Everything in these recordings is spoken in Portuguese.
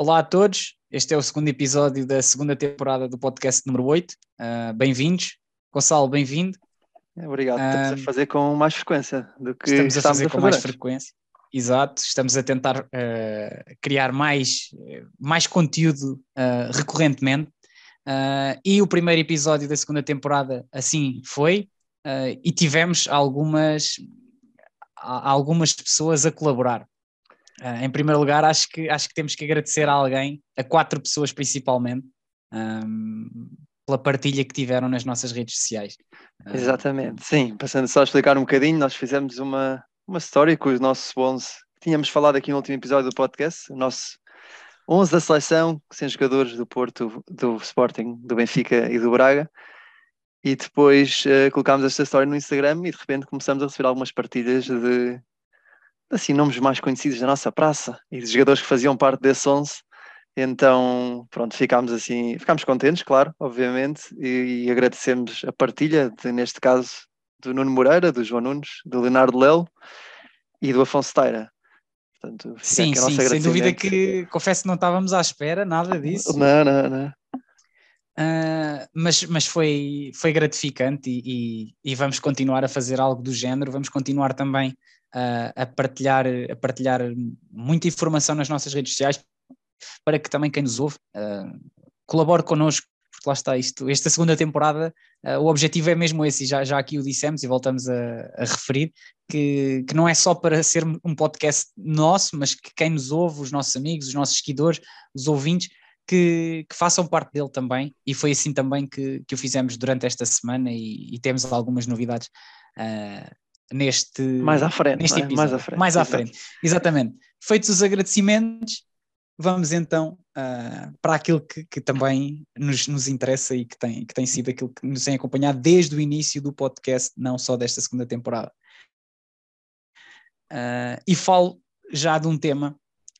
Olá a todos, este é o segundo episódio da segunda temporada do podcast número 8. Uh, bem-vindos. Gonçalo, bem-vindo. Obrigado. Estamos a fazer com mais frequência do que estamos a fazer, a fazer com mais frequência. Exato, estamos a tentar uh, criar mais, mais conteúdo uh, recorrentemente. e o primeiro episódio da segunda temporada assim foi, e tivemos algumas, algumas pessoas a colaborar. Uh, em primeiro lugar, acho que, acho que temos que agradecer a alguém, a quatro pessoas principalmente, um, pela partilha que tiveram nas nossas redes sociais. Uh, Exatamente, sim. Passando só a explicar um bocadinho, nós fizemos uma, uma história com os nossos 11. Tínhamos falado aqui no último episódio do podcast, o nosso 11 da seleção, sem jogadores do Porto, do Sporting, do Benfica e do Braga. E depois uh, colocámos esta história no Instagram e de repente começamos a receber algumas partilhas de assim, nomes mais conhecidos da nossa praça e de jogadores que faziam parte desse 11. Então, pronto, ficámos assim, ficámos contentes, claro, obviamente, e, e agradecemos a partilha, de, neste caso, do Nuno Moreira, do João Nunes, do Leonardo Lelo e do Afonso Teira. Portanto, sim, sim, sem dúvida que confesso que não estávamos à espera nada disso. Não, não, não. Uh, mas, mas foi, foi gratificante e, e, e, vamos continuar a fazer algo do género, vamos continuar também uh, a, partilhar, a partilhar muita informação nas nossas redes sociais para que também quem nos ouve uh, colabore connosco, porque lá está isto, esta segunda temporada, o objetivo é mesmo esse, e já, já aqui o dissemos e voltamos a, a referir, que, que não é só para ser um podcast nosso, mas que quem nos ouve, os nossos amigos, os nossos seguidores, os ouvintes, que, que, façam parte dele também, e foi assim também que, que o fizemos durante esta semana e, e temos algumas novidades uh, neste, mais à frente, neste episódio. Mais à frente. Mais à frente. Exatamente. Feitos os agradecimentos, vamos então uh, para aquilo que, que também nos, nos, interessa e que tem, que tem sido aquilo que nos tem acompanhado desde o início do podcast, não só desta segunda temporada. Uh, e falo já de um tema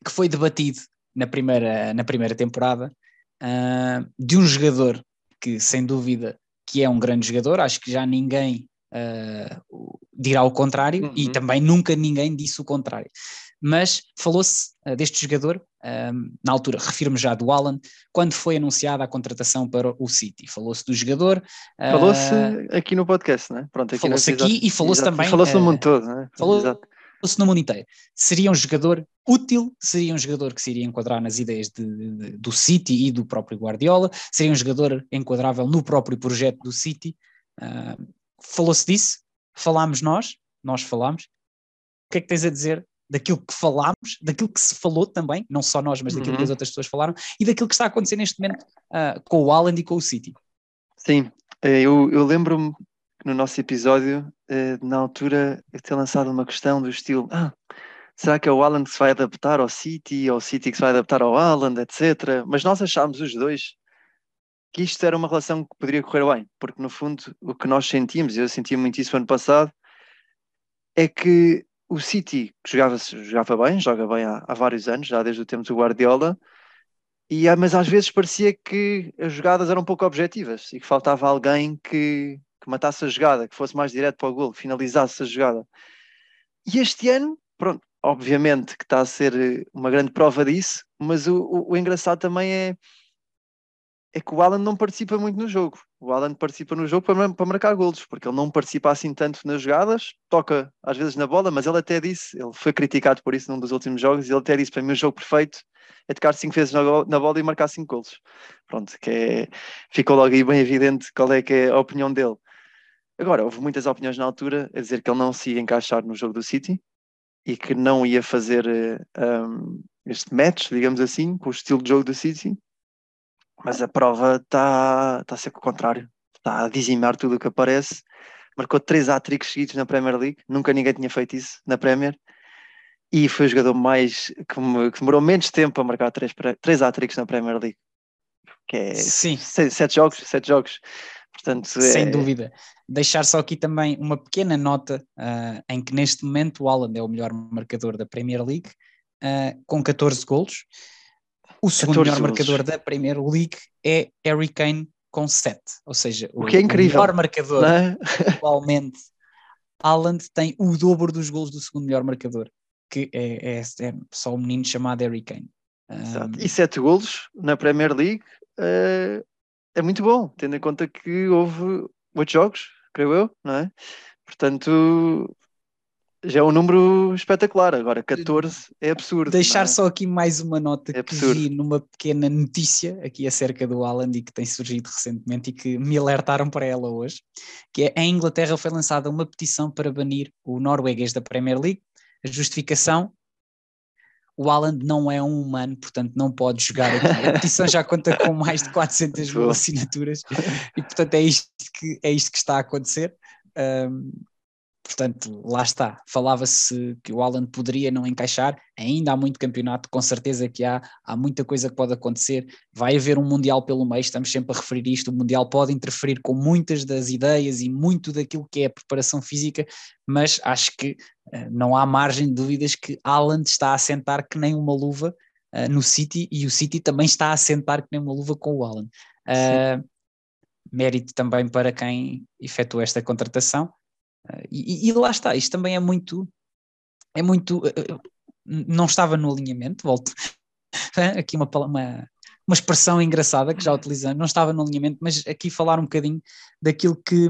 que foi debatido na primeira, na primeira temporada, uh, de um jogador que, sem dúvida, que é um grande jogador, acho que já ninguém uh, dirá o contrário uhum. e também nunca ninguém disse o contrário. Mas falou-se uh, deste jogador, na altura, refiro-me já do Alan, quando foi anunciada a contratação para o City. Falou-se do jogador. Falou-se aqui no podcast, não é? Pronto, aqui falou-se aqui e falou-se também. Falou-se no mundo todo, não é? Falou, se no mundo inteiro. Seria um jogador útil, seria um jogador que se iria enquadrar nas ideias de, de, do City e do próprio Guardiola, seria um jogador enquadrável no próprio projeto do City. Uh, Falou-se disso, falámos nós, nós falámos. O que é que tens a dizer daquilo que falámos, daquilo que se falou também, não só nós, mas daquilo uhum. que as outras pessoas falaram, e daquilo que está a acontecer neste momento uh, com o Alan e com o City? Sim, eh, eu, eu lembro-me no nosso episódio, eh, na altura, eu ter lançado uma questão do estilo: ah, será que é o Alan que se vai adaptar ao City, ou o City que se vai adaptar ao Alan, etc. Mas nós achámos os dois que isto era uma relação que poderia correr bem, porque no fundo o que nós sentimos, eu sentia muito isso ano passado, é que o City que jogava, jogava bem, joga bem há, há vários anos, já desde o tempo do Guardiola, e, mas às vezes parecia que as jogadas eram um pouco objetivas e que faltava alguém que, que matasse a jogada, que fosse mais direto para o gol, que finalizasse a jogada. E este ano, pronto, obviamente que está a ser eh, uma grande prova disso, mas o, o, o engraçado também é, é que o Alan não participa muito no jogo. O Alan participa no jogo para, para marcar golos, porque ele não participa assim tanto nas jogadas, toca às vezes na bola, mas ele até disse, ele foi criticado por isso num dos últimos jogos, e ele até disse para mim o jogo perfeito é tocar cinco vezes na, na bola e marcar cinco golos. Pronto, que é, ficou logo aí bem evidente qual é que é a opinião dele. Agora, houve muitas opiniões na altura a dizer que ele não se ia encaixar no jogo do City e que não ia fazer um, este match, digamos assim, com o estilo de jogo do City. Mas a prova está tá a ser o contrário. Está a dizimar tudo o que aparece. Marcou três hat-tricks seguidos na Premier League. Nunca ninguém tinha feito isso na Premier. E foi o jogador mais que, me, que demorou menos tempo a marcar três, três hat-tricks na Premier League. Que é Sim. Sete, jogos, sete jogos. Portanto, Sem é... dúvida deixar só aqui também uma pequena nota uh, em que neste momento o Alan é o melhor marcador da Premier League uh, com 14 golos. O segundo melhor marcador da Premier League é Harry Kane com 7. Ou seja, o, o que é incrível. o melhor marcador é? atualmente, Haaland tem o dobro dos golos do segundo melhor marcador, que é, é, é só um menino chamado Harry Kane. Exato. E sete golos na Premier League uh, é muito bom, tendo em conta que houve oito jogos, creio eu, não é? Portanto, já é um número espetacular. Agora, 14 é absurdo. Deixar é? só aqui mais uma nota é que vi numa pequena notícia aqui acerca do Alan e que tem surgido recentemente e que me alertaram para ela hoje, que é em Inglaterra foi lançada uma petição para banir o norueguês da Premier League. A justificação o Alan não é um humano, portanto não pode jogar aqui. A petição já conta com mais de 400 mil assinaturas e portanto é isto que, é isto que está a acontecer. Um, Portanto, lá está. Falava-se que o Alan poderia não encaixar, ainda há muito campeonato, com certeza que há, há muita coisa que pode acontecer. Vai haver um Mundial pelo meio, estamos sempre a referir isto. O Mundial pode interferir com muitas das ideias e muito daquilo que é a preparação física, mas acho que uh, não há margem de dúvidas que Alan está a sentar que nem uma luva uh, no City e o City também está a sentar que nem uma luva com o Alan. Uh, mérito também para quem efetuou esta contratação e, e, lá está, isto também é muito, é muito, eh, eh, não estava no alinhamento, volto, aqui uma, uma, uma expressão engraçada que já utilizamos, não estava no alinhamento, mas aqui falar um bocadinho daquilo que,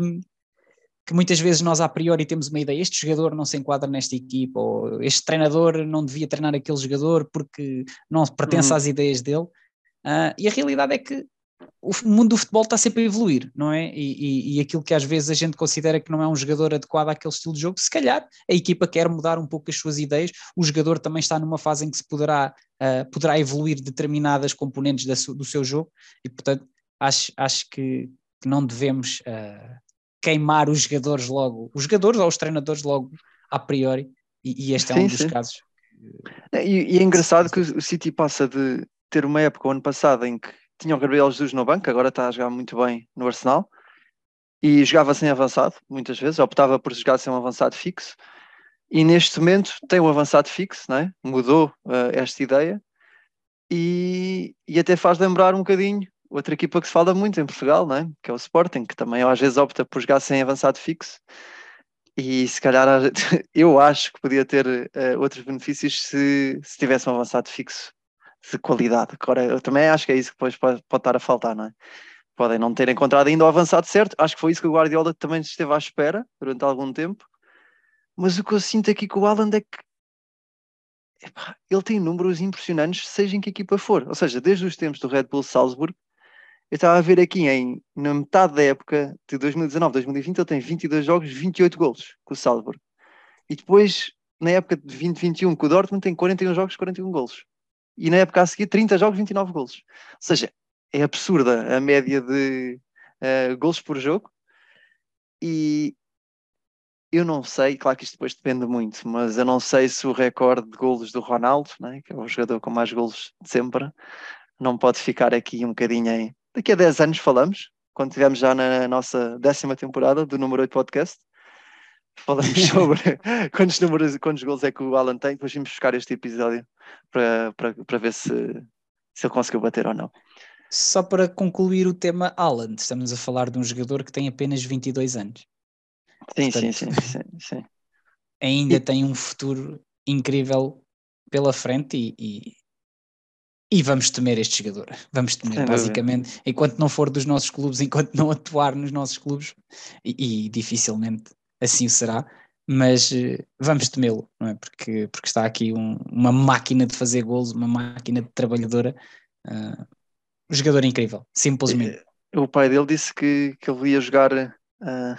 que muitas vezes nós a priori temos uma ideia, este jogador não se enquadra nesta equipa, ou este treinador não devia treinar aquele jogador porque não pertence uhum. às ideias dele, uh, e a realidade é que o mundo do futebol está sempre a evoluir, não é? E, e, e, aquilo que às vezes a gente considera que não é um jogador adequado àquele estilo de jogo, se calhar a equipa quer mudar um pouco as suas ideias, o jogador também está numa fase em que se poderá, uh, poderá evoluir determinadas componentes da, do seu jogo e, portanto, acho, acho que, que não devemos uh, queimar os jogadores logo, os jogadores ou os treinadores logo a priori, e, e este é sim, um dos sim. casos. E, e é engraçado que o City passa de ter uma época, o ano passado, em que tinha o Gabriel Jesus no banco, agora está a jogar muito bem no Arsenal, e jogava sem avançado, muitas vezes, optava por jogar sem um avançado fixo, e neste momento tem um avançado fixo, não é? mudou uh, esta ideia, e, e até faz lembrar um bocadinho outra equipa que se fala muito em Portugal, não é? que é o Sporting, que também às vezes opta por jogar sem avançado fixo, e se calhar eu acho que podia ter uh, outros benefícios se, se tivesse um avançado fixo de qualidade. Agora, eu também acho que é isso que depois pode, pode estar a faltar, não é? Podem não ter encontrado ainda o avançado certo. Acho que foi isso que o Guardiola também esteve à espera durante algum tempo. Mas o que eu sinto aqui com o Alan é que epá, ele tem números impressionantes, seja em que equipa for. Ou seja, desde os tempos do Red Bull Salzburg, eu estava a ver aqui em, na metade da época de 2019, 2020, ele tem 22 jogos, 28 golos com o Salzburg. E depois, na época de 2021, com o Dortmund, tem 41 jogos, 41 golos e na época a seguir 30 jogos, 29 golos. Ou seja, é absurda a média de uh, golos por jogo e eu não sei, claro que isto depois depende muito, mas eu não sei se o recorde de golos do Ronaldo, né, que é o jogador com mais golos de sempre, não pode ficar aqui um bocadinho em... Daqui a 10 anos falamos, quando estivermos já na nossa décima temporada do número 8 podcast, falamos sobre quantos números, quantos gols é que o Alan tem, depois vimos buscar este episódio para, para, para ver se, se ele conseguiu bater ou não. Só para concluir o tema Alan, estamos a falar de um jogador que tem apenas 22 anos. Sim, Portanto, sim, sim, sim, sim, Ainda e... tem um futuro incrível pela frente e, e, e vamos temer este jogador. Vamos temer, Sem basicamente, dúvida. enquanto não for dos nossos clubes, enquanto não atuar nos nossos clubes, e, e dificilmente assim o será, mas uh, vamos temê-lo, não é? Porque, porque está aqui um, uma máquina de fazer golos, uma máquina de trabalhadora, uh, um jogador incrível, simplesmente. O pai dele disse que, que ele ia jogar, uh,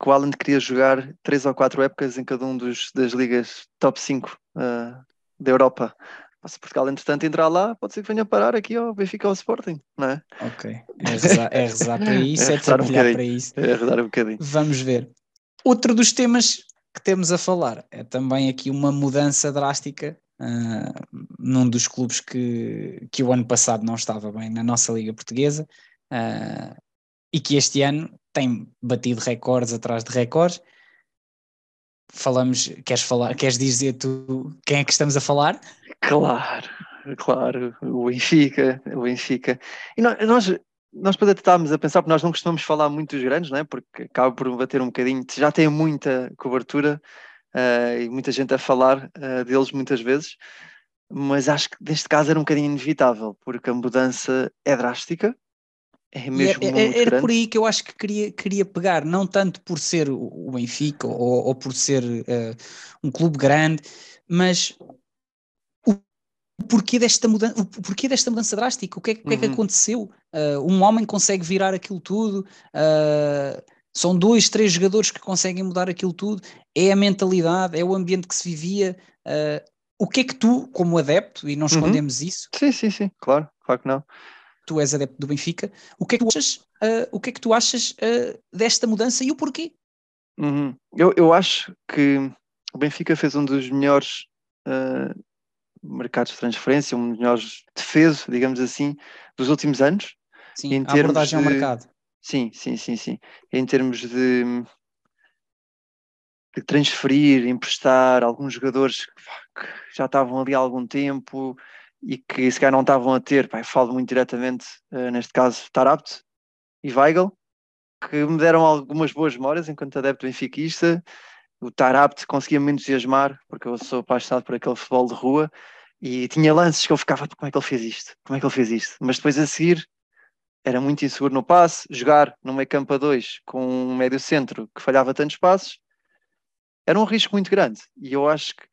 que o Alan queria jogar três ou quatro épocas em cada um dos, das ligas top 5 uh, da Europa. Se Portugal, entretanto, entrar lá, pode ser que venha parar aqui ao Benfica ao Sporting, não é? Ok, é rezar, é rezar para isso, é, é trabalhar um para isso. É rezar um bocadinho. Vamos ver. Outro dos temas que temos a falar é também aqui uma mudança drástica uh, num dos clubes que, que o ano passado não estava bem na nossa Liga Portuguesa uh, e que este ano tem batido recordes atrás de recordes. Falamos, queres falar, queres dizer tu quem é que estamos a falar? Claro, claro, o Benfica, o Benfica. E nós, nós nós depois estávamos a pensar, porque nós não costumamos falar muito dos grandes, não é? porque acaba por bater um bocadinho, já tem muita cobertura uh, e muita gente a falar uh, deles muitas vezes, mas acho que neste caso era um bocadinho inevitável, porque a mudança é drástica, é mesmo era, muito era por aí que eu acho que queria, queria pegar, não tanto por ser o Benfica ou, ou por ser uh, um clube grande, mas porquê desta mudança, o porquê desta mudança drástica, o que é, o que, é que Uhum. aconteceu? Uh, um homem consegue virar aquilo tudo, uh, são dois, três jogadores que conseguem mudar aquilo tudo, é a mentalidade, é o ambiente que se vivia. Uh, o que é que tu, como adepto, e não Uhum. escondemos isso, Sim, sim, sim, claro, claro que não. tu és adepto do Benfica, o que é que tu achas, o que é que tu achas desta mudança e o porquê? Uhum. Eu, eu acho que o Benfica fez um dos melhores uh, mercados de transferência, um dos melhores defesos, digamos assim, dos últimos anos. Sim, Em a termos abordagem ao de- mercado. Sim, sim, sim, sim. Em termos de, de transferir, emprestar alguns jogadores que, já estavam ali há algum tempo e que se calhar não estavam a ter, pá, falo muito diretamente, eh, neste caso, Tarabt e Weigl, que me deram algumas boas memórias enquanto adepto benfiquista. O Tarabt conseguia-me entusiasmar, porque eu sou apaixonado por aquele futebol de rua, e tinha lances que eu ficava, como é que ele fez isto? Como é que ele fez isto? Mas depois a seguir era muito inseguro no passe, jogar no meio campo a dois com um médio centro que falhava tantos passos, era um risco muito grande. E eu acho que,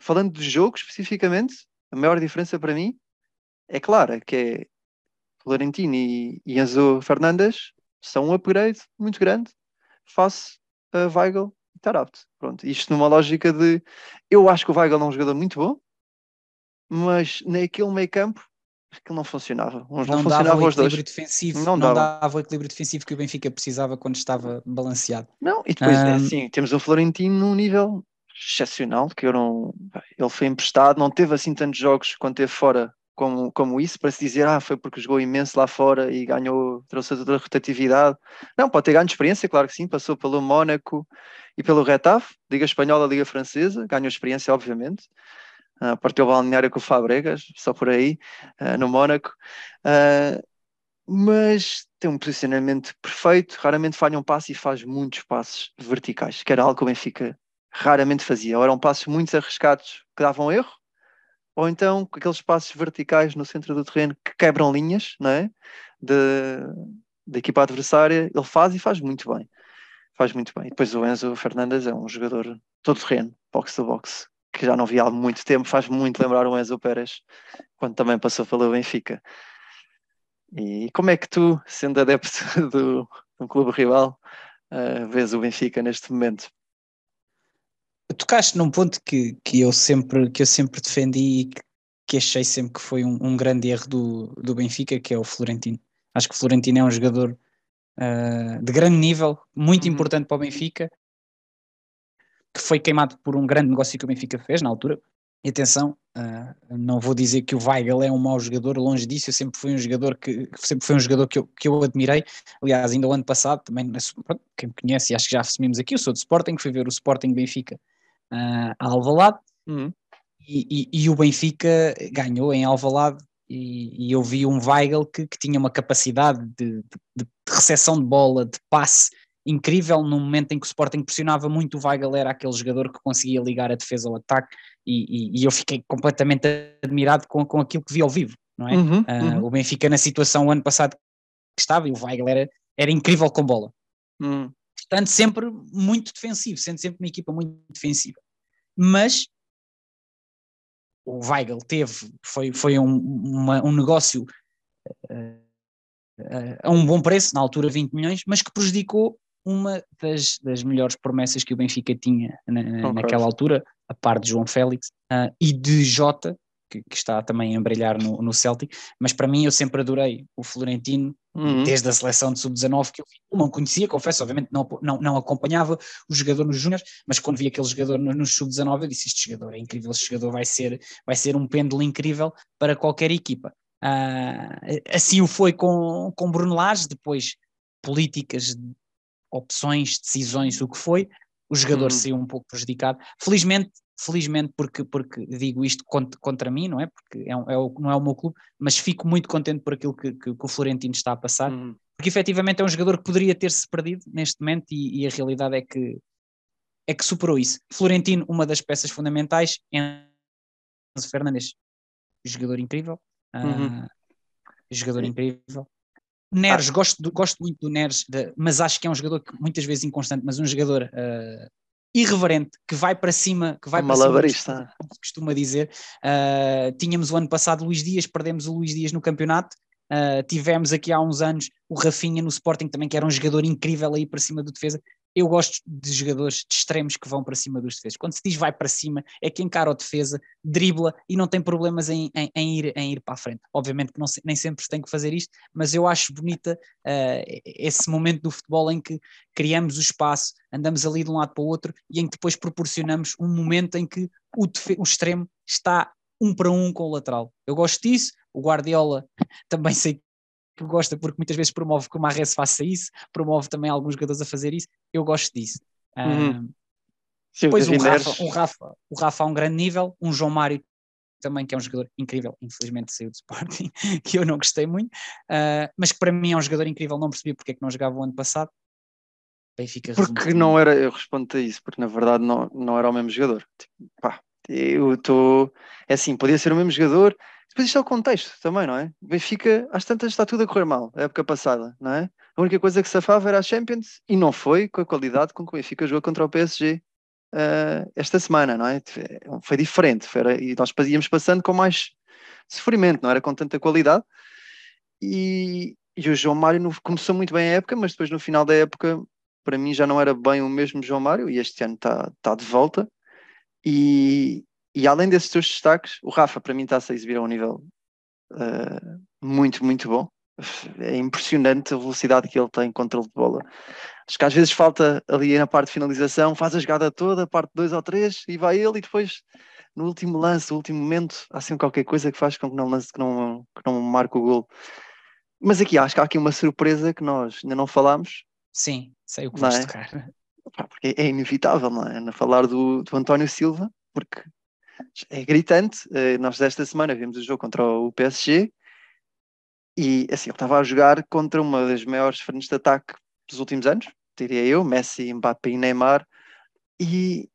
falando do jogo especificamente, a maior diferença para mim é clara, que é Florentino e, e Enzo Fernandes são um upgrade muito grande face a Weigl e Tarabt. Pronto, isto numa lógica de eu acho que o Weigl é um jogador muito bom, mas naquele meio campo aquilo não funcionava. Uns não, Não funcionavam o os dois. equilíbrio defensivo, Não não, dava. dava o equilíbrio defensivo que o Benfica precisava quando estava balanceado. Não, e depois é Ahm. assim, temos o Florentino num nível excepcional, que eu não. Ele foi emprestado, não teve assim tantos jogos quando teve fora como, como isso, para se dizer, ah, foi porque jogou imenso lá fora e ganhou, trouxe toda a rotatividade. Não, pode ter ganho experiência, claro que sim, passou pelo Mónaco e pelo Retafe, Liga Espanhola, Liga Francesa, ganhou experiência, obviamente. Uh, partiu balneário com o Fabregas, só por aí, uh, no Mónaco. Uh, mas tem um posicionamento perfeito, raramente falha um passo e faz muitos passos verticais, que era algo que o Benfica raramente fazia. Ou eram passos muito arriscados que davam erro, ou então aqueles passos verticais no centro do terreno que quebram linhas, não é? Da equipa adversária, ele faz e faz muito bem. Faz muito bem. E depois o Enzo Fernandes é um jogador todo terreno, box to box, que já não via há muito tempo, faz muito lembrar o Enzo Pérez, quando também passou pelo Benfica. E como é que tu, sendo adepto do, de um clube rival, uh, vês o Benfica neste momento? Tocaste num ponto que, que, eu, sempre, que eu sempre defendi e que, que achei sempre que foi um, um, grande erro do, do Benfica, que é o Florentino. Acho que o Florentino é um jogador uh, de grande nível, muito uhum. importante para o Benfica, que foi queimado por um grande negócio que o Benfica fez na altura. E atenção, uh, não vou dizer que o Weigl é um mau jogador, longe disso, eu sempre fui um jogador que sempre foi um jogador que eu, que eu admirei. Aliás, ainda o ano passado, também, pronto, quem me conhece, acho que já assumimos aqui, eu sou do Sporting, fui ver o Sporting Benfica uh, a Alvalade uhum. e, e, e, o Benfica ganhou em Alvalade e, e eu vi um Weigl que, que tinha uma capacidade de, de, de recepção de bola, de passe incrível no momento em que o Sporting pressionava muito, o Weigl era aquele jogador que conseguia ligar a defesa ao ataque e, e, e eu fiquei completamente admirado com, com aquilo que vi ao vivo, não é? Uhum, uh, uhum. O Benfica na situação o ano passado que estava e o Weigl era, era incrível com bola. Uhum. Portanto, sempre muito defensivo, sendo sempre uma equipa muito defensiva. Mas o Weigl teve, foi, foi um, uma, um negócio uh, uh, a um bom preço, na altura 20 milhões, mas que prejudicou uma das, das melhores promessas que o Benfica tinha na, naquela altura, a par de João Félix uh, e de Jota, que, que, está também a brilhar no, no, Celtic, mas para mim eu sempre adorei o Florentino, uhum. desde a seleção de sub-19 que eu não conhecia, confesso, obviamente não, não, não acompanhava o jogador nos júniores, mas quando vi aquele jogador no, no sub-19 eu disse, este jogador é incrível, este jogador vai ser, vai ser um pêndulo incrível para qualquer equipa. Uh, assim o foi com, com Bruno Lage, depois políticas opções, decisões, o que foi, o jogador Uhum. saiu um pouco prejudicado. Felizmente, felizmente porque, porque digo isto contra, contra mim, não é? Porque é, um- é o, não é o meu clube, mas fico muito contente por aquilo que, que- que o Florentino está a passar, Uhum. porque efetivamente é um jogador que poderia ter-se perdido neste momento e, e a realidade é que, é que superou isso. Florentino, uma das peças fundamentais, Fernandes, jogador incrível. Uhum. Uh, jogador Sim. incrível. Neres, ah. gosto, gosto muito do Neres, de, mas acho que é um jogador que muitas vezes inconstante, mas um jogador uh, irreverente, que vai para cima, que vai um para cima, como se costuma dizer. Uh, tínhamos o ano passado Luís Dias, perdemos o Luís Dias no campeonato, Uh, tivemos aqui há uns anos o Rafinha no Sporting também, que era um jogador incrível aí para cima do defesa. Eu gosto de jogadores de extremos que vão para cima dos defesas. Quando se diz vai para cima, é que encara o defesa, dribla e não tem problemas em, em, em ir, em ir para a frente. Obviamente que não, nem sempre se tem que fazer isto, mas eu acho bonita uh, esse momento do futebol em que criamos o espaço, andamos ali de um lado para o outro e em que depois proporcionamos um momento em que o, o extremo está um para um com o lateral. Eu gosto disso, o Guardiola também sei que gosta porque muitas vezes promove que o Marres faça isso, promove também alguns jogadores a fazer isso, eu gosto disso. Uhum. Sim, depois o Rafa, o, Rafa, o Rafa a um grande nível, um João Mário também, que é um jogador incrível, infelizmente saiu do Sporting, que eu não gostei muito, uh, mas que para mim é um jogador incrível, não percebi porque é que não jogava o ano passado. Benfica porque não era, eu respondo a isso, porque na verdade não, não era o mesmo jogador. Tipo, pá, eu estou. É assim, podia ser o mesmo jogador. Depois isto é o contexto também, não é? Benfica, às tantas está tudo a correr mal, a época passada, não é? A única coisa que safava era a Champions e não foi com a qualidade com que o Benfica jogou contra o PSG uh, eh, esta semana, não é? Foi diferente foi, e nós íamos passando com mais sofrimento, não era com tanta qualidade. E, e o João Mário começou muito bem a época, mas depois no final da época, para mim já não era bem o mesmo João Mário e este ano está, está de volta. E, e além desses teus destaques, o Rafa para mim está-se a exibir a um nível uh, muito, muito bom. É impressionante a velocidade que ele tem em controle de bola. Acho que às vezes falta ali na parte de finalização, faz a jogada toda, parte dois ou três, e vai ele, e depois no último lance, no último momento, há sempre qualquer coisa que faz com que não lance, que não, que não marque o gol. Mas aqui acho que há aqui uma surpresa que nós ainda não falámos. Sim, sei o que vais é? tocar porque é inevitável, não é? falar do, do António Silva, porque é gritante. Eh, nós esta semana vimos o jogo contra o PSG e assim, ele estava a jogar contra uma das maiores frentes de ataque dos últimos anos, diria eu, Messi, Mbappé e Neymar, e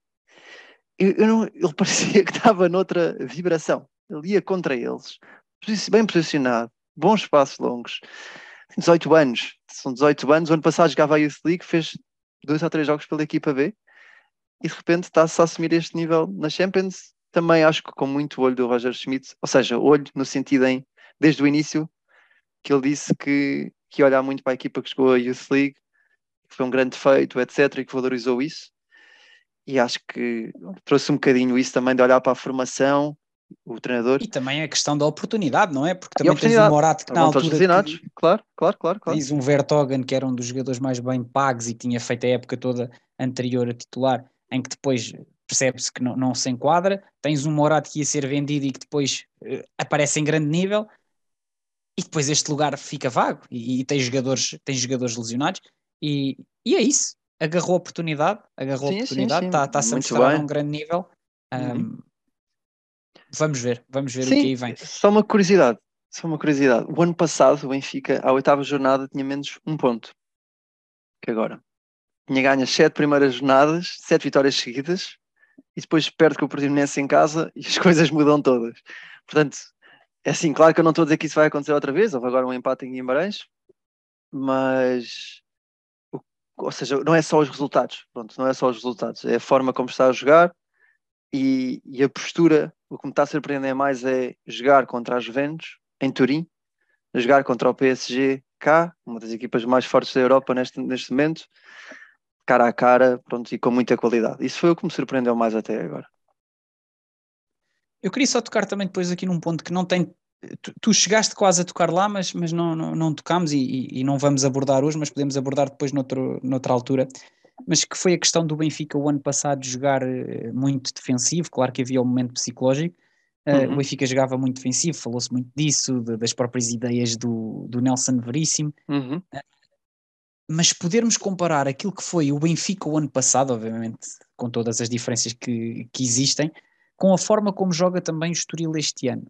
eu, eu não, ele parecia que estava noutra vibração. Ele ia contra eles, bem posicionado, bons passos longos. 18 anos, são 18 anos. O ano passado jogava a Youth League, fez dois ou três jogos pela equipa B e de repente está-se a assumir este nível na Champions. Também acho que com muito olho do Roger Schmidt, ou seja, olho no sentido em, desde o início, que ele disse que, que ia olhar muito para a equipa que chegou a Youth League, que foi um grande feito, etc., e que valorizou isso. E acho que trouxe um bocadinho isso também de olhar para a formação, o treinador. E também a questão da oportunidade, não é? Porque também tens um Morato que na altura... Que, claro, claro, claro, claro. Tens um Vertogen que era um dos jogadores mais bem pagos e tinha feito a época toda anterior a titular, em que depois percebe-se que não, não, se enquadra. Tens um Morato que ia ser vendido e que depois uh, aparece em grande nível. E depois este lugar fica vago e, e tens jogadores, tens jogadores lesionados e, e é isso. Agarrou a oportunidade, agarrou sim, a oportunidade, está-se a mostrar a um grande nível. Um, uhum vamos ver, vamos ver Sim, o que aí vem. Só uma curiosidade, só uma curiosidade. O ano passado o Benfica, à oitava jornada, tinha menos um ponto que agora. Tinha ganho as sete primeiras jornadas, sete vitórias seguidas, e depois perde com o Portimonense em casa e as coisas mudam todas. Portanto, é assim, claro que eu não estou a dizer que isso vai acontecer outra vez, houve agora um empate em Guimarães, mas ou seja, não é só os resultados, pronto, não é só os resultados, é a forma como está a jogar e, e a postura o que me está a surpreender mais é jogar contra a Juventus em Turim, jogar contra o PSG cá, uma das equipas mais fortes da Europa neste, neste momento, cara a cara, pronto, e com muita qualidade. Isso foi o que me surpreendeu mais até agora. Eu queria só tocar também depois aqui num ponto que não tem. Tu, tu chegaste quase a tocar lá, mas, mas não, não, não tocámos e, e, e, não vamos abordar hoje, mas podemos abordar depois noutro, noutra altura mas que foi a questão do Benfica o ano passado jogar eh, muito defensivo, claro que havia um momento psicológico, uh, uhum. o Benfica jogava muito defensivo, falou-se muito disso, de, das próprias ideias do, do Nelson Veríssimo, uhum. uh, mas podermos comparar aquilo que foi o Benfica o ano passado, obviamente com todas as diferenças que, que existem, com a forma como joga também o Estoril este ano,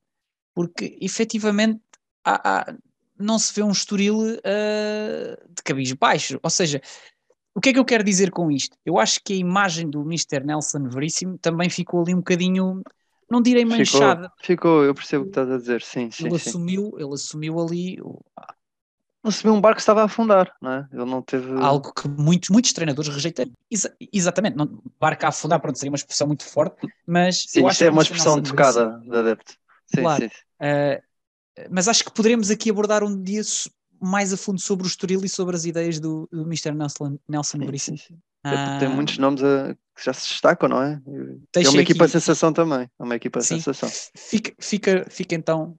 porque efetivamente há, há, não se vê um Estoril uh, de cabis baixo, ou seja, o que é que eu quero dizer com isto? Eu acho que a imagem do Mr. Nelson Veríssimo também ficou ali um bocadinho não direi manchada. Ficou, ficou, eu percebo o que estás a dizer, sim, sim. Ele sim. assumiu, ele assumiu ali assumiu um barco que estava a afundar, não é? Ele não teve. Algo que muitos, muitos treinadores rejeitam. Exa exatamente, não, barco a afundar, pronto, seria uma expressão muito forte, mas. Sim, isto é uma expressão tocada de adepto. Sim, claro. sim. Uh, mas acho que poderemos aqui abordar um dia mais a fundo sobre o Estoril e sobre as ideias do, do Mr. Nelson, Nelson Brice. Ah, tem muitos nomes a, que já se destacam, não é? É uma equipa aqui... sensação também. É uma equipa Sim. sensação. Fica, fica, fica então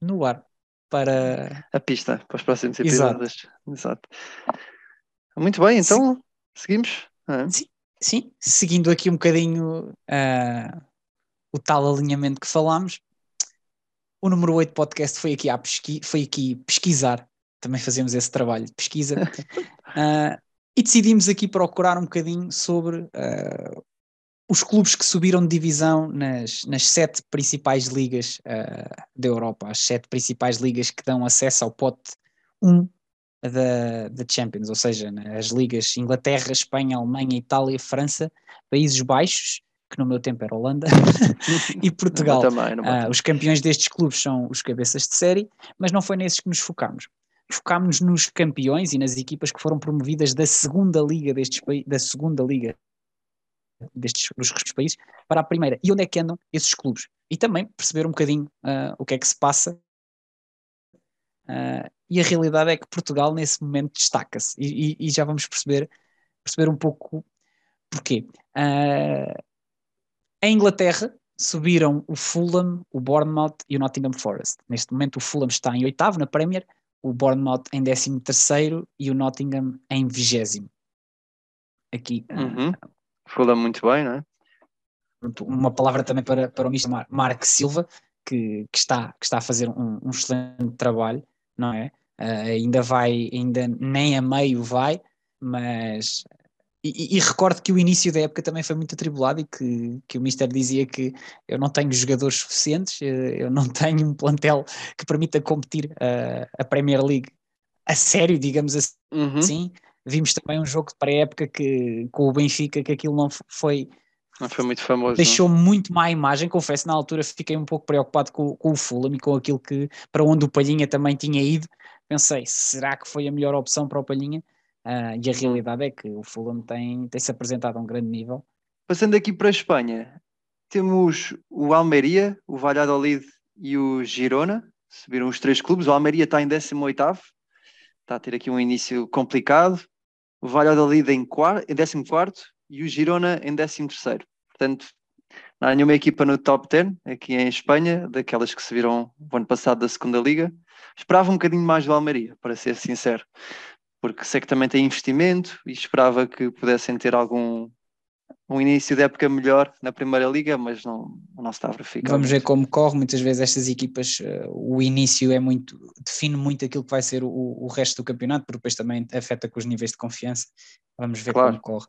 no ar para. A pista para os próximos episódios. Exato. Exato. Muito bem, então Sim. seguimos. É. Sim, sim, seguindo aqui um bocadinho uh, o tal alinhamento que falámos, o número 8 podcast foi aqui, a pesqui foi aqui pesquisar, também fazemos esse trabalho de pesquisa, uh, e decidimos aqui procurar um bocadinho sobre uh, os clubes que subiram de divisão nas, nas sete principais ligas uh, da Europa, as sete principais ligas que dão acesso ao pote 1 da, da Champions, ou seja, as ligas Inglaterra, Espanha, Alemanha, Itália, França, Países Baixos, que no meu tempo era Holanda, e Portugal. Também, uh, os campeões destes clubes são os cabeças de série, mas não foi nesses que nos focámos. Focámos nos campeões e nas equipas que foram promovidas da segunda liga destes da segunda liga destes dos países para a primeira. E onde é que andam esses clubes? E também perceber um bocadinho uh, o que é que se passa. Uh, e a realidade é que Portugal nesse momento destaca-se e, e, e, já vamos perceber, perceber um pouco porquê. Uh, em Inglaterra subiram o Fulham, o Bournemouth e o Nottingham Forest. Neste momento o Fulham está em oitavo na Premier, o Bournemouth em décimo terceiro e o Nottingham em vigésimo. Aqui uhum. Fula muito bem, não é? Uma palavra também para, para o Mr. Marco Silva, que, que, está, que está a fazer um, um excelente trabalho, não é? Uh, ainda vai, ainda nem a meio vai, mas. E, e, recordo que o início da época também foi muito atribulado e que, que o Mister dizia que eu não tenho jogadores suficientes, eh, eu não tenho um plantel que permita competir uh, a Premier League a sério, digamos assim. Uhum. Vimos também um jogo de pré-época que, com o Benfica, que aquilo não foi. Não foi muito famoso. Deixou não? muito má imagem, confesso. Na altura fiquei um pouco preocupado com, com o Fulham e com aquilo que para onde o Palhinha também tinha ido. Pensei, será que foi a melhor opção para o Palhinha? Uh, e a realidade é que o Fulham tem, tem se apresentado a um grande nível. Passando aqui para a Espanha, temos o Almeria, o Valladolid e o Girona, subiram os três clubes. O Almeria está em 18, está a ter aqui um início complicado o Valladolid em, quarto, em 14 e o Girona em 13. Portanto, não há nenhuma equipa no top 10 aqui em Espanha, daquelas que se viram o ano passado da segunda Liga. Esperava um bocadinho mais do Almeria, para ser sincero, porque sei que também tem investimento e esperava que pudessem ter algum um início de época melhor na Primeira Liga, mas não, não está a verificar. Vamos ver como corre, muitas vezes estas equipas, uh, o início é muito, define muito aquilo que vai ser o, o resto do campeonato, porque depois também afeta com os níveis de confiança. Vamos ver claro. como corre.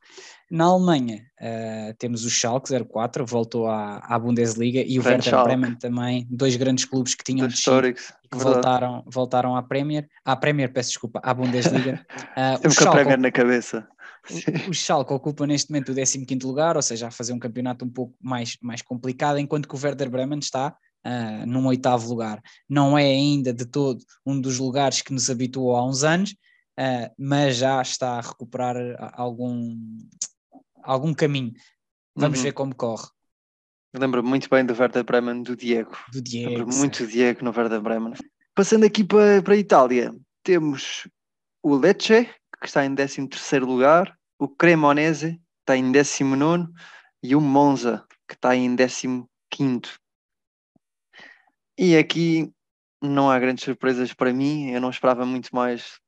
Na Alemanha uh, temos o Schalke 04, voltou à, à Bundesliga, e o Werder Schalke. Bremen também, dois grandes clubes que tinham descido, que voltaram, voltaram à Premier, à Premier, peço desculpa, à Bundesliga. Uh, Temos a Premier na cabeça. O, o Schalke ocupa neste momento o 15º lugar, ou seja, a fazer um campeonato um pouco mais, mais complicado, enquanto que o Werder Bremen está uh, num oitavo lugar. Não é ainda de todo um dos lugares que nos habituou há uns anos, uh, mas já está a recuperar algum, algum caminho. Vamos uhum. ver como corre. Eu lembro muito bem do Werder Bremen, do Diego. Do Diego. Lembro muito do Diego no Werder Bremen. Passando aqui para, para a Itália, temos o Lecce, que está em 13 lugar, o Cremonese está em 19 e o Monza, que está em 15 E aqui não há grandes surpresas para mim, eu não esperava muito mais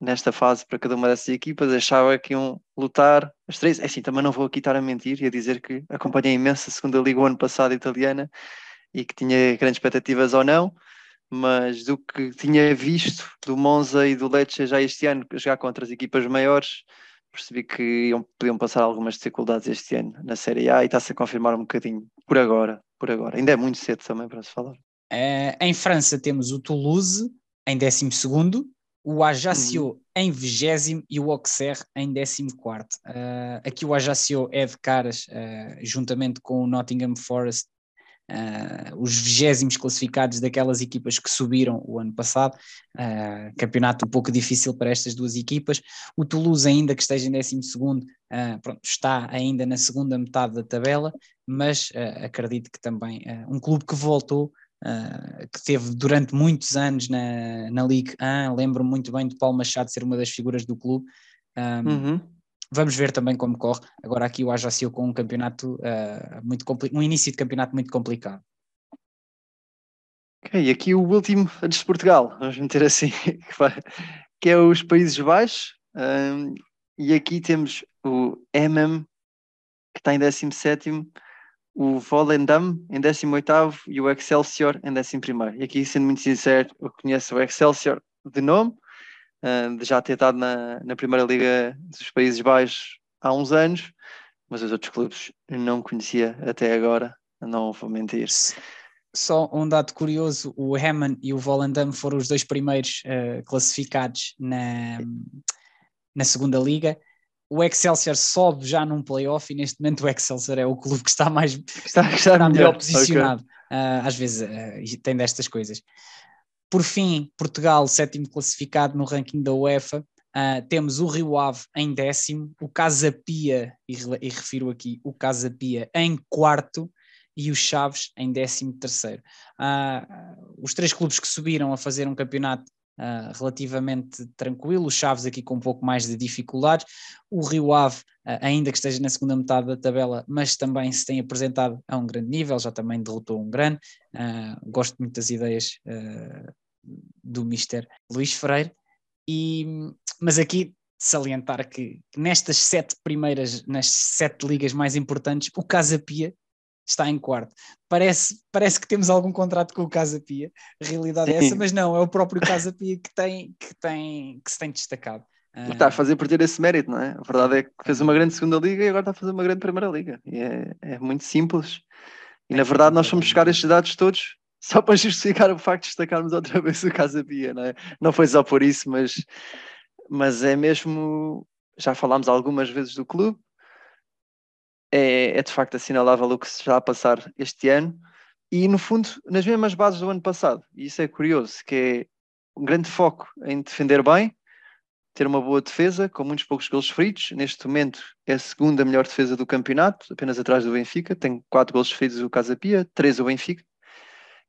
nesta fase para cada uma dessas equipas, achava que iam lutar as três. É assim, também não vou aqui estar a mentir e a dizer que acompanhei imenso a segunda liga o ano passado italiana e que tinha grandes expectativas ou não, mas do que tinha visto do Monza e do Lecce já este ano jogar contra as equipas maiores, percebi que iam, podiam passar algumas dificuldades este ano na Série A e está-se a confirmar um bocadinho por agora, por agora. Ainda é muito cedo também para se falar. É, em França temos o Toulouse em 12 segundo, o Ajaccio uhum. em 20 e o Auxerre em 14. Uh, ah, aqui o Ajaccio é de caras, uh, juntamente com o Nottingham Forest, uh, os vigésimos classificados daquelas equipas que subiram o ano passado. Uh, campeonato um pouco difícil para estas duas equipas. O Toulouse, ainda que esteja em 12, uh, pronto, está ainda na segunda metade da tabela, mas acredito que também um clube que voltou. Uh, que teve durante muitos anos na, na Ligue 1, lembro muito bem de Paulo Machado ser uma das figuras do clube. Um, uhum. Vamos ver também como corre. Agora aqui o Ajaccio com um campeonato uh, muito um início de campeonato muito complicado. Ok, aqui o último antes de Portugal, vamos meter assim, que é os Países Baixos. Um, e aqui temos o MM, que está em 17, o Volendam em 18 e o Excelsior em 11. E aqui, sendo muito sincero, eu conheço o Excelsior de nome, de já ter estado na, na Primeira Liga dos Países Baixos há uns anos, mas os outros clubes não conhecia até agora, não vou mentir. Só um dado curioso: o Hammond e o Volendam foram os dois primeiros uh, classificados na, na segunda liga. O Excelsior sobe já num playoff e neste momento o Excelsior é o clube que está mais está, está, está melhor, melhor posicionado. Okay. Uh, às vezes uh, tem destas coisas. Por fim, Portugal, sétimo classificado no ranking da UEFA. Uh, temos o Rio Ave em décimo, o Casa Pia, e, e, refiro aqui o Casa Pia, em quarto e o Chaves em décimo terceiro. Uh, os três clubes que subiram a fazer um campeonato uh, relativamente tranquilo, o Chaves aqui com um pouco mais de dificuldades, o Rio Ave, uh, ainda que esteja na segunda metade da tabela, mas também se tem apresentado a um grande nível, já também derrotou um grande, uh, gosto muito das ideias do Mister Luís Freire, e, mas aqui salientar que nestas sete primeiras, nas sete ligas mais importantes, o Casa Pia está em quarto. Parece, parece que temos algum contrato com o Casa Pia, a realidade Sim. é essa, mas não, é o próprio Casa Pia que, tem, que, tem, que se tem destacado. Está a fazer por ter esse mérito, não é? A verdade é que fez uma grande segunda liga e agora está a fazer uma grande primeira liga. E é, é muito simples. E na verdade nós fomos buscar estes dados todos só para justificar o facto de destacarmos outra vez o Casa Pia, não é? Não foi só por isso, mas, mas é mesmo. Já falámos algumas vezes do clube, é, é de facto assinalável o que se está a passar este ano e, no fundo, nas mesmas bases do ano passado. E isso é curioso, que é um grande foco em defender bem, ter uma boa defesa, com muitos poucos gols feridos. Neste momento é a segunda melhor defesa do campeonato, apenas atrás do Benfica. Tem quatro gols feridos o Casa Pia, três o Benfica.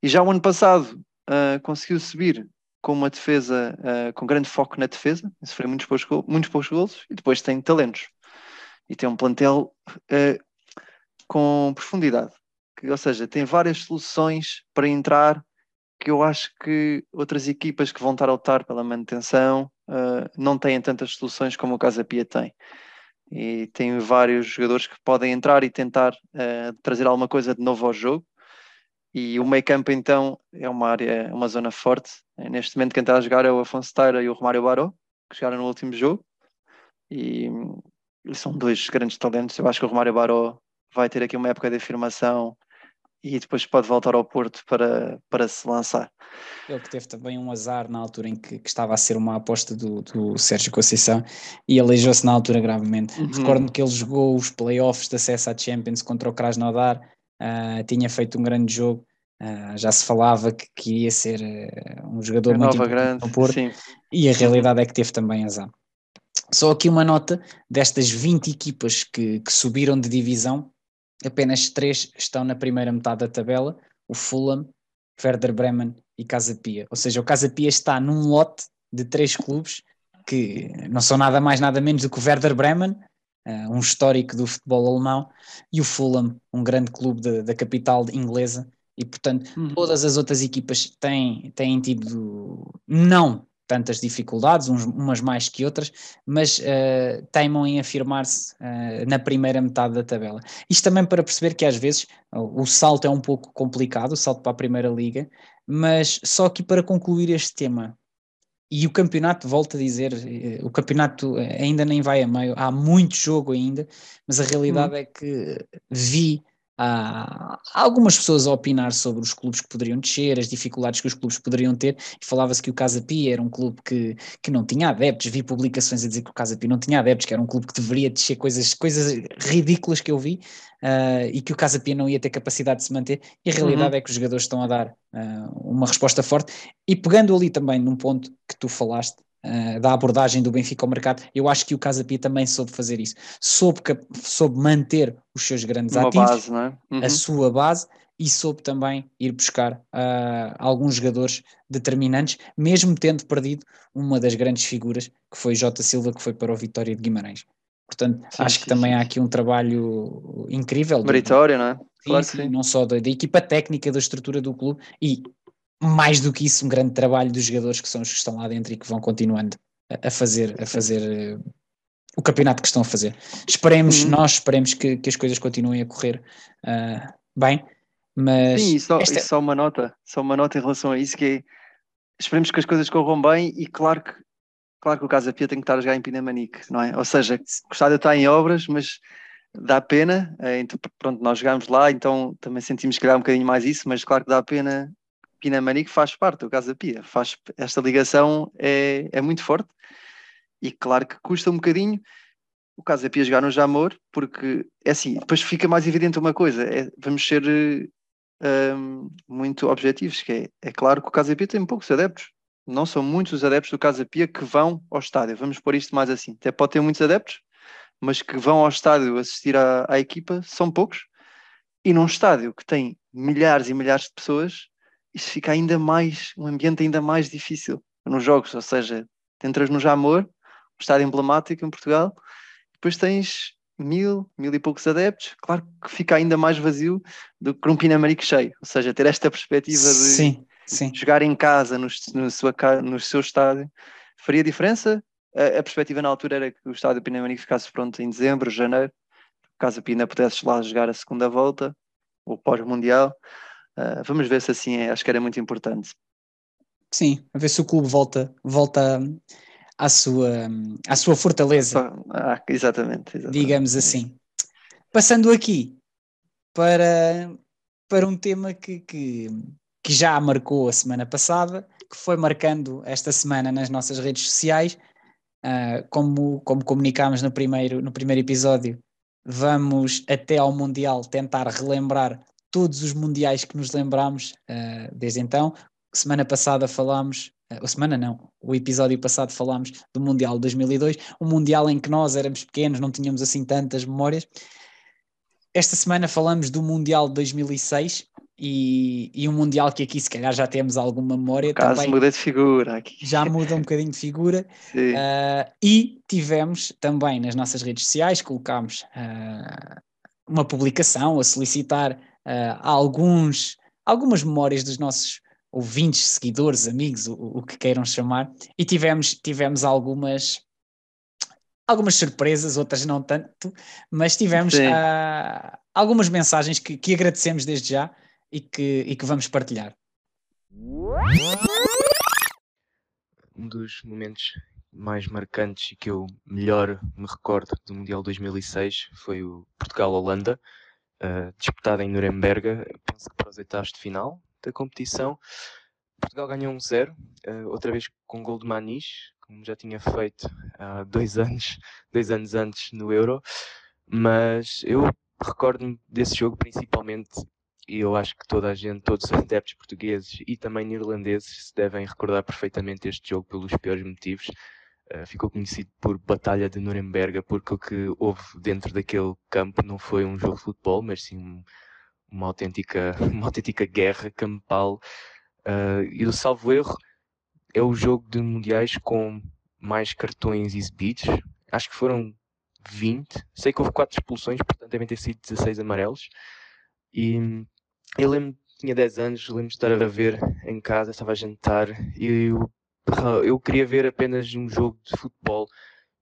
E já o ano passado uh, conseguiu subir com uma defesa uh, com grande foco na defesa, sofreu muitos poucos, muitos poucos gols e depois tem talentos e tem um plantel uh, com profundidade, que, ou seja, tem várias soluções para entrar que eu acho que outras equipas que vão estar a lutar pela manutenção uh, não têm tantas soluções como o Casa Pia tem. E tem vários jogadores que podem entrar e tentar uh, trazer alguma coisa de novo ao jogo. E o meio campo, então, é uma área, uma zona forte. Neste momento, quem está a jogar é o Afonso Taira e o Romário Baró, que chegaram no último jogo. E são dois grandes talentos. Eu acho que o Romário Baró vai ter aqui uma época de afirmação e depois pode voltar ao Porto para, para se lançar. Ele que teve também um azar na altura em que, que estava a ser uma aposta do, do Sérgio Conceição e aleijou-se na altura gravemente. Uhum. Recordo-me que ele jogou os playoffs de acesso à Champions contra o Krasnodar, uh, tinha feito um grande jogo, uh, já se falava que, que iria ser uh, um jogador a muito importante grande, Porto sim. e a realidade é que teve também azar. Só aqui uma nota: destas 20 equipas que, que subiram de divisão, apenas três estão na primeira metade da tabela: o Fulham, Werder Bremen e Casa Pia. Ou seja, o Casa Pia está num lote de três clubes que não são nada mais, nada menos do que o Werder Bremen, uh, um histórico do futebol alemão, e o Fulham, um grande clube de, da capital inglesa. E, portanto, uhum. todas as outras equipas têm, têm tido, não tantas dificuldades, uns, umas mais que outras, mas uh, teimam em afirmar-se uh, na primeira metade da tabela. Isto também para perceber que às vezes o, o salto é um pouco complicado, o salto para a primeira liga, mas só aqui para concluir este tema. E o campeonato, volto a dizer, eh, o campeonato ainda nem vai a meio, há muito jogo ainda, mas a realidade hum. é que vi há, algumas pessoas a opinar sobre os clubes que poderiam descer, as dificuldades que os clubes poderiam ter, e falava-se que o Casa Pia era um clube que, que não tinha adeptos, vi publicações a dizer que o Casa Pia não tinha adeptos, que era um clube que deveria descer coisas, coisas ridículas que eu vi, uh, e que o Casa Pia não ia ter capacidade de se manter, e a realidade uhum. é que os jogadores estão a dar uh, uma resposta forte, e pegando ali também num ponto que tu falaste, Uh, da abordagem do Benfica ao mercado, eu acho que o Casa Pia também soube fazer isso, soube, soube manter os seus grandes Uma ativos, base, é? uhum. a sua base, e soube também ir buscar uh, alguns jogadores determinantes, mesmo tendo perdido uma das grandes figuras, que foi Jota Silva, que foi para o Vitória de Guimarães. Portanto, sim, acho sim, que também sim. há aqui um trabalho incrível. Meritório, não é? Claro sim, não só da, da, equipa técnica, da estrutura do clube e mais do que isso, um grande trabalho dos jogadores que são os que estão lá dentro e que vão continuando a, fazer, a fazer uh, o campeonato que estão a fazer. Esperemos, uhum. nós esperemos que, que, as coisas continuem a correr uh, bem, mas... Sim, e só, esta... e só uma nota, só uma nota em relação a isso, que é, esperemos que as coisas corram bem e claro que claro que o Casa Pia tem que estar a jogar em Pinamanique, não é? Ou seja, o estádio está em obras, mas dá pena, eh, então, pronto, nós jogámos lá, então também sentimos que calhar um bocadinho mais isso, mas claro que dá pena Pinamanique faz parte do Casa Pia, faz, esta ligação é, é muito forte e claro que custa um bocadinho o Casa Pia jogar no Jamor, porque é assim, depois fica mais evidente uma coisa, é, vamos ser um, muito objetivos, que é, é claro que o Casa Pia tem poucos adeptos, não são muitos os adeptos do Casa Pia que vão ao estádio, vamos pôr isto mais assim, até pode ter muitos adeptos, mas que vão ao estádio assistir à, à equipa são poucos, e num estádio que tem milhares e milhares de pessoas, isso fica ainda mais, um ambiente ainda mais difícil nos jogos, ou seja, entras no Jamor, um estádio emblemático em Portugal, depois tens mil, mil e poucos adeptos, claro que fica ainda mais vazio do que um Pinamarico cheio, ou seja, ter esta perspectiva de sim, sim. jogar em casa, no, no, sua, no seu estádio, faria diferença? A, a perspectiva na altura era que o estádio Pinamarico ficasse pronto em dezembro, janeiro, caso a Pina pudesse lá jogar a segunda volta, ou pós-mundial, Uh, vamos ver se assim é, acho que era muito importante. Sim, a ver se o clube volta, volta à sua, à sua fortaleza. Ah, exatamente, exatamente, Digamos assim. Passando aqui para, para um tema que, que, que já marcou a semana passada, que foi marcando esta semana nas nossas redes sociais, uh, como, como comunicámos no primeiro, no primeiro episódio, vamos até ao Mundial tentar relembrar todos os mundiais que nos lembramos uh, desde então. Semana passada falámos, uh, semana não, o episódio passado falámos do Mundial de 2002, um Mundial em que nós éramos pequenos, não tínhamos assim tantas memórias. Esta semana falamos do Mundial de 2006 e, e um Mundial que aqui se calhar já temos alguma memória. Caso também, muda de figura aqui. Já muda um bocadinho de figura. Uh, e tivemos também nas nossas redes sociais, colocámos uma publicação a solicitar uh, alguns, algumas memórias dos nossos ouvintes, seguidores, amigos, o, o, que queiram chamar, e tivemos, tivemos algumas, algumas surpresas, outras não tanto, mas tivemos uh, algumas mensagens que, que agradecemos desde já e que, e que vamos partilhar. Um dos momentos mais marcantes e que eu melhor me recordo do Mundial 2006 foi o Portugal-Holanda, uh, disputada em Nuremberg, penso que para os oitavos de final da competição. Portugal ganhou 1-0, uh, outra vez com gol de Manis, como já tinha feito há dois anos, dois anos antes no Euro, mas eu recordo-me desse jogo principalmente e eu acho que toda a gente, todos os adeptos portugueses e também neerlandeses se devem recordar perfeitamente este jogo pelos piores motivos. Eh, ficou conhecido por Batalha de Nuremberg, porque o que houve dentro daquele campo não foi um jogo de futebol, mas sim uma autêntica, uma autêntica guerra campal. Uh, e o salvo erro é o jogo de mundiais com mais cartões exibidos. Acho que foram 20. Sei que houve 4 expulsões, portanto devem ter sido 16 amarelos. E eu lembro, tinha 10 anos, lembro de estar a ver em casa, estava a jantar e o eu queria ver apenas um jogo de futebol,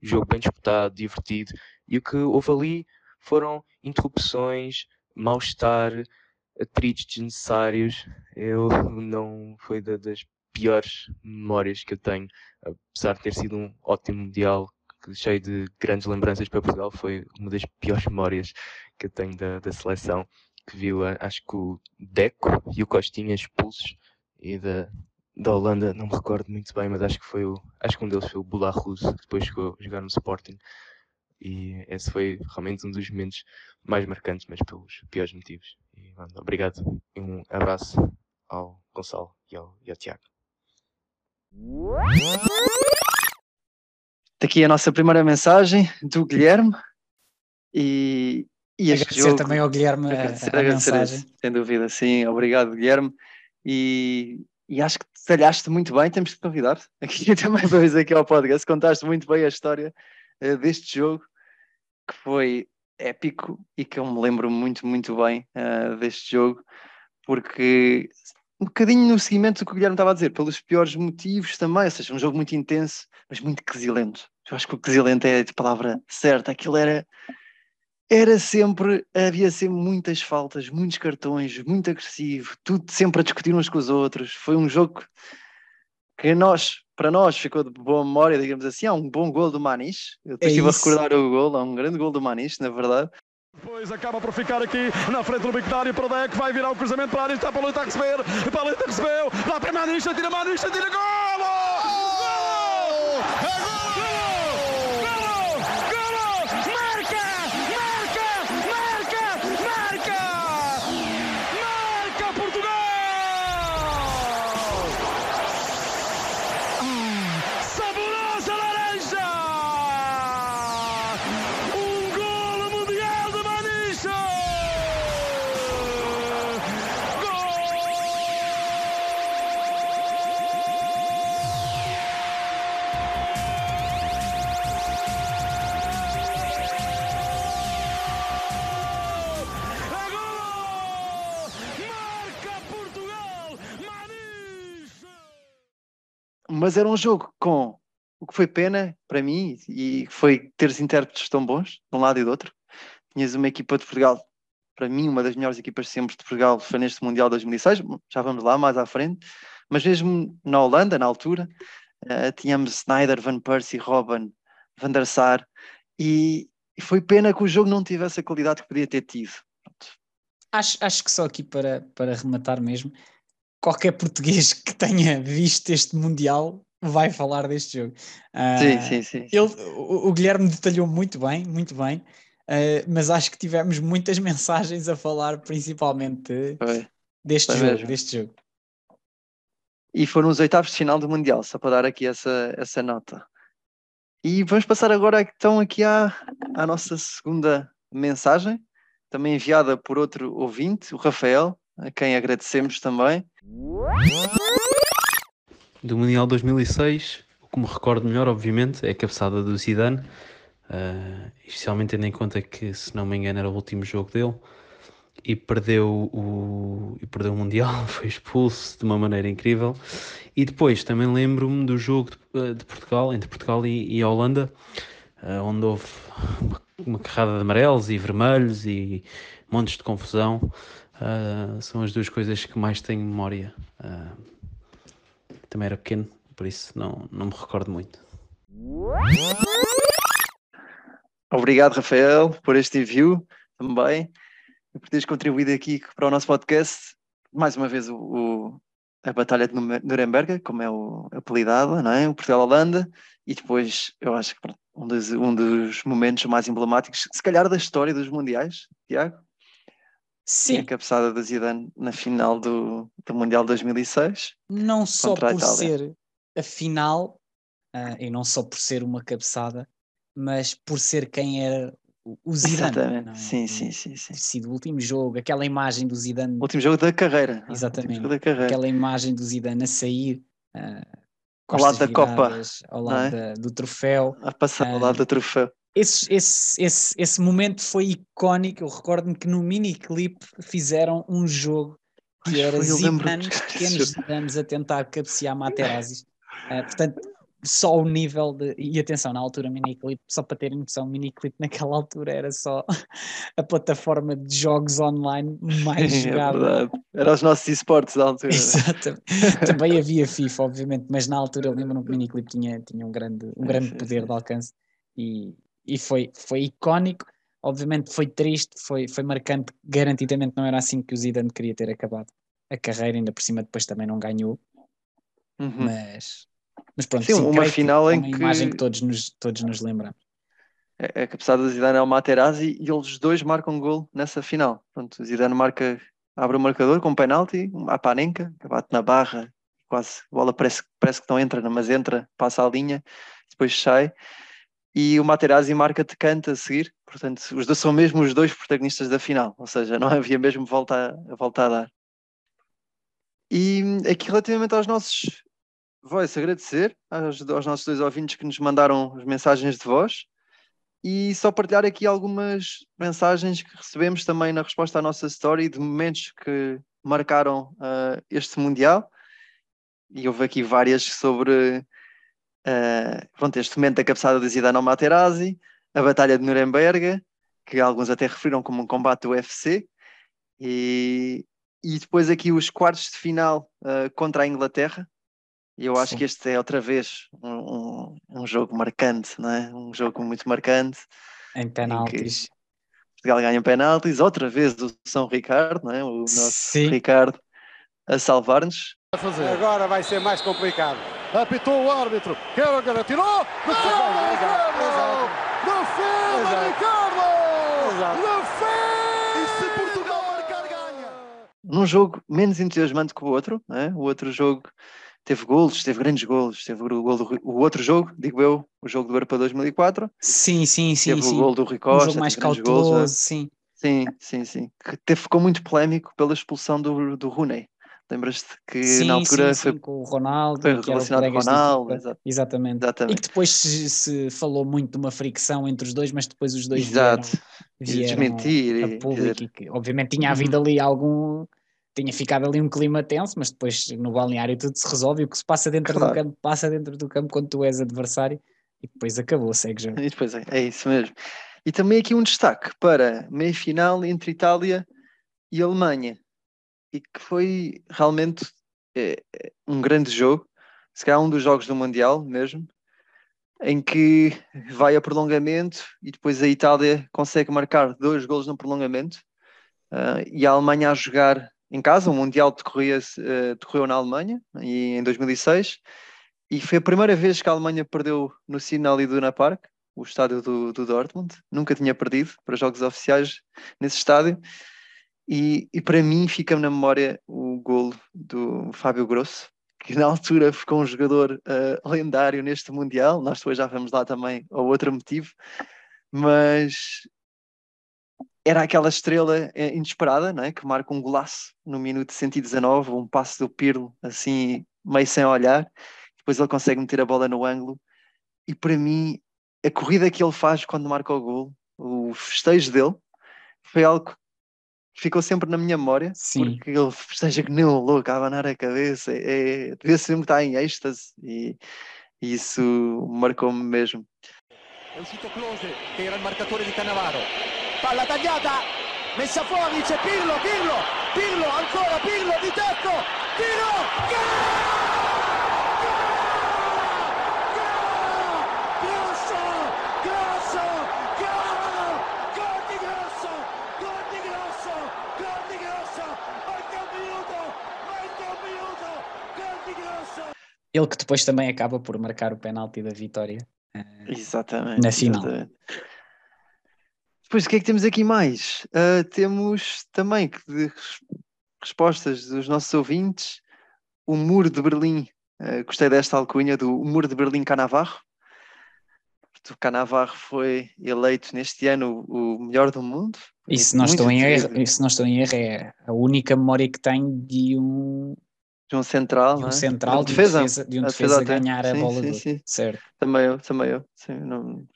um jogo bem disputado, divertido, e o que houve ali foram interrupções, mal-estar, atritos desnecessários. Eu não foi das piores memórias que eu tenho, apesar de ter sido um ótimo mundial cheio de grandes lembranças para Portugal, foi uma das piores memórias que eu tenho da, da seleção. que viu, acho que o Deco e o Costinha expulsos e da, da Holanda, não me recordo muito bem, mas acho que foi o, acho que um deles foi o Bularus, que depois chegou a jogar no Sporting. E esse foi realmente um dos momentos mais marcantes, mas pelos piores motivos. E, mano, obrigado e um abraço ao Gonçalo e ao, e ao Tiago. Daqui a nossa primeira mensagem do Guilherme. E, e agradecer jogo, também ao Guilherme a, agradecer, a agradecer mensagem. esse, sem dúvida, sim. Obrigado, Guilherme. E, e acho que detalhaste muito bem. Temos que convidar aqui também para vir aqui ao podcast. Contaste muito bem a história uh, deste jogo que foi épico e que eu me lembro muito, muito bem uh, deste jogo, porque um bocadinho no seguimento do que o Guilherme estava a dizer, pelos piores motivos também, ou seja, um jogo muito intenso, mas muito quesilento. Eu acho que o quesilento é a palavra certa, aquilo era era sempre, havia sempre muitas faltas, muitos cartões, muito agressivo, tudo sempre a discutir uns com os outros. Foi um jogo que nós, para nós ficou de boa memória, digamos assim. Há um bom gol do Maniche. Eu É estive a recordar o gol, há um grande gol do Maniche, na verdade. Depois acaba por ficar aqui na frente do Bictário para o Deck, vai virar o cruzamento para a está para o Leite a receber, para o Leite recebeu, lá para Manista, tira Manista, tira golo! Golo! É golo! Mas era um jogo com o que foi pena para mim e foi ter os intérpretes tão bons, de um lado e do outro. Tinhas uma equipa de Portugal, para mim, uma das melhores equipas sempre de Portugal foi neste Mundial 2006, já vamos lá mais à frente. Mas mesmo na Holanda, na altura, eh, tínhamos Snyder, Van Persie, Robben, Van der Sar e, e foi pena que o jogo não tivesse a qualidade que podia ter tido. Acho, acho que só aqui para, para rematar mesmo, qualquer português que tenha visto este Mundial vai falar deste jogo. Ah, Sim, sim, sim. Ele, o, o Guilherme detalhou muito bem, muito bem, ah, mas acho que tivemos muitas mensagens a falar principalmente Foi. deste Foi jogo, mesmo. deste jogo. E foram os oitavos de final do Mundial, só para dar aqui essa, essa nota. E vamos passar agora então aqui à, à nossa segunda mensagem, também enviada por outro ouvinte, o Rafael, a quem agradecemos também. Do Mundial 2006, o que me recordo melhor, obviamente, é a cabeçada do Zidane, eh, especialmente tendo em conta que, se não me engano, era o último jogo dele, e perdeu o, e perdeu o Mundial, foi expulso de uma maneira incrível. E depois também lembro-me do jogo de, de Portugal, entre Portugal e, e a Holanda, eh, onde houve uma, uma carrada de amarelos e vermelhos e montes de confusão. Eh, são as duas coisas que mais tenho memória. Eh, também era pequeno, por isso não, não me recordo muito. Obrigado, Rafael, por este envio também, e por teres contribuído aqui para o nosso podcast. Mais uma vez, o, o- a Batalha de Nuremberg, como é o apelidada, não é? o Portugal-Holanda, e depois, eu acho que um dos, um dos momentos mais emblemáticos, se calhar, da história dos Mundiais, Tiago, Sim, a cabeçada da Zidane na final do, do Mundial 2006. não só por ser a final, ah, e não só por ser uma cabeçada, mas por ser quem era o- o Zidane. Exatamente, é? sim, O- sim, sim, sim. ter sido o último jogo, aquela imagem do Zidane, Último jogo da carreira. Exatamente. Da carreira. aquela imagem do Zidane a sair ah, Ao lado da Copa, viradas, ao não lado é? da- do troféu. A passar ao Ah, lado do troféu. Esse, esse, esse, esse momento foi icónico. Eu recordo-me que no miniclip fizeram um jogo que era lembro Zidane, pequenos. Zidanes a tentar cabecear Materazzi. Ah, portanto, só o nível de. E atenção, na altura, miniclip, só para terem noção, miniclip naquela altura era só a plataforma de jogos online mais é jogada. verdade. Era os nossos esportes da altura. Exatamente. Também havia FIFA, obviamente, mas na altura eu lembro-me que o miniclip tinha, tinha um grande, um grande sim, poder de alcance e, e foi, foi icónico. Obviamente foi triste, foi, foi marcante, garantidamente não era assim que o Zidane queria ter acabado a carreira, ainda por cima depois também não ganhou, Uhum. mas, mas pronto, Sim, uma creio que final é em uma que- imagem que todos nos, todos nos lembramos. É, a cabeçada do Zidane é o Materazzi e eles dois marcam um gol nessa final. Pronto, o Zidane marca, abre o marcador com um penalti, a Panenka, que bate na barra, quase, a bola parece, parece que não entra, mas entra, passa a linha, depois sai. E o Materazzi marca de canto a seguir, portanto, os dois são mesmo os dois protagonistas da final, ou seja, não havia mesmo volta a, volta a dar. E aqui relativamente aos nossos voice, agradecer aos, aos nossos dois ouvintes que nos mandaram as mensagens de voz e só partilhar aqui algumas mensagens que recebemos também na resposta à nossa story de momentos que marcaram ah, este Mundial. E houve aqui várias sobre ah, pronto, este momento da cabeçada de Zidane ao Materazzi, a Batalha de Nuremberg, que alguns até referiram como um combate do UFC, e, e depois aqui os quartos de final ah, contra a Inglaterra. E eu acho Sim. que este é outra vez um, um, um jogo marcante, não é? Um jogo muito marcante. Em penaltis. Portugal ganha penaltis, outra vez o São Ricardo, não é? o nosso Sim. Ricardo a salvar-nos. Agora vai ser mais complicado. Apitou o árbitro. Quero tirou. Defesa, Exato, Ricardo! Exato. Ricardo! Defesa! E se Portugal marcar, ganha! Num jogo menos entusiasmante que o outro, não é? o outro jogo teve golos, teve grandes golos, teve o, gol do, o outro jogo, digo eu, o jogo do Europa 2004, Sim, sim, sim, teve sim. o gol do Rui Um jogo mais grandes golos, é? cauteloso, sim. Sim, sim, sim. Que teve, ficou muito polémico pela expulsão do, do Rooney. Lembras-te que sim, na altura sim, foi, sim, com o Ronaldo, foi relacionado com o Ronaldo, equipa. exato. Exatamente. E exatamente. que depois se, se falou muito de uma fricção entre os dois, mas depois os dois Exato. vieram, vieram desmentir a público e que obviamente tinha havido ali algum tinha ficado ali um clima tenso, mas depois no balneário tudo se resolve e o que se passa dentro Claro. do campo passa dentro do campo quando tu és adversário e depois acabou, segue já. E depois é, é isso mesmo. E também aqui um destaque para meia final entre Itália e Alemanha. E que foi realmente é, é, um grande jogo, se calhar um dos jogos do Mundial mesmo, em que vai a prolongamento e depois a Itália consegue marcar dois golos no prolongamento ah, e a Alemanha a jogar em casa, o Mundial decorria, eh, decorreu na Alemanha e, em 2006 e foi a primeira vez que a Alemanha perdeu no Signal Iduna Park, o estádio do, do Dortmund. Nunca tinha perdido para jogos oficiais nesse estádio. E, e para mim fica na memória o golo do Fábio Grosso, que na altura ficou um jogador eh, lendário neste Mundial. Nós depois já vamos lá também ao outro motivo, mas era aquela estrela eh, inesperada, não é? que marca um golaço no minuto 119, um passo do Pirlo, assim, meio sem olhar. Depois ele consegue meter a bola no ângulo. E para mim, a corrida que ele faz quando marca o gol, o festejo dele, foi algo ficou sempre na minha memória, Sim. porque ele festeja que nem um louco, a abanar a cabeça, é, devia-se mesmo estar em êxtase, e, e isso marcou-me mesmo. È uscito Close che era il marcatore di Cannavaro. Palla tagliata, messa fuori, c'è Pirlo, Pirlo, Pirlo, ancora Pirlo di tacco, tiro, Grosso, grosso, gol, gol di Grosso, gol di Grosso, gol di Grosso, manca un minuto, manca un minuto, gol di Grosso. Ele que depois também acaba por marcar o penalti da vitória. eh, Exatamente. Na final. exatamente. Depois, o que é que temos aqui mais? Ah, temos também respostas dos nossos ouvintes. O Muro de Berlim. Ah, gostei desta alcunha do Muro de Berlim Canavarro. O Canavarro foi eleito neste ano o melhor do mundo. E se não, estou em erro, e se não estou em erro, é a única memória que tenho de um, De um central, de um é? central, de de um defesa. defesa, de um A defesa defesa ganhar a Sim, bola sim, sim. Certo. Também eu, também eu. Sim, não,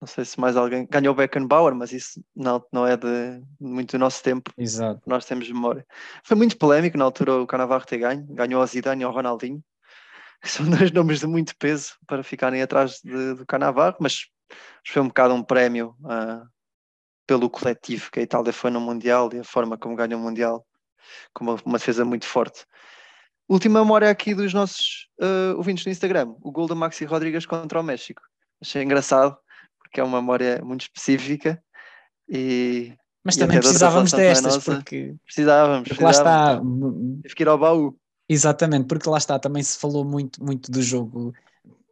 não sei se mais alguém. Ganhou o Beckenbauer, mas isso não, não é de muito do nosso tempo. Exato. nós temos memória. Foi muito polémico na altura o Canavarro ter ganho, ganhou ao Zidane e ao Ronaldinho. São dois nomes de muito peso para ficarem atrás de- do Canavarro, mas foi um bocado um prémio ah, pelo coletivo que a Itália foi no Mundial e a forma como ganhou o Mundial, com uma, uma defesa muito forte. Última memória aqui dos nossos ah, ouvintes no Instagram, o gol do Maxi Rodrigues contra o México. Achei engraçado, porque é uma memória muito específica E, Mas E também precisávamos destas, nossa. porque, precisávamos, porque lá precisávamos. está, Tive que ir ao baú. Exatamente, porque lá está, também se falou muito, muito do jogo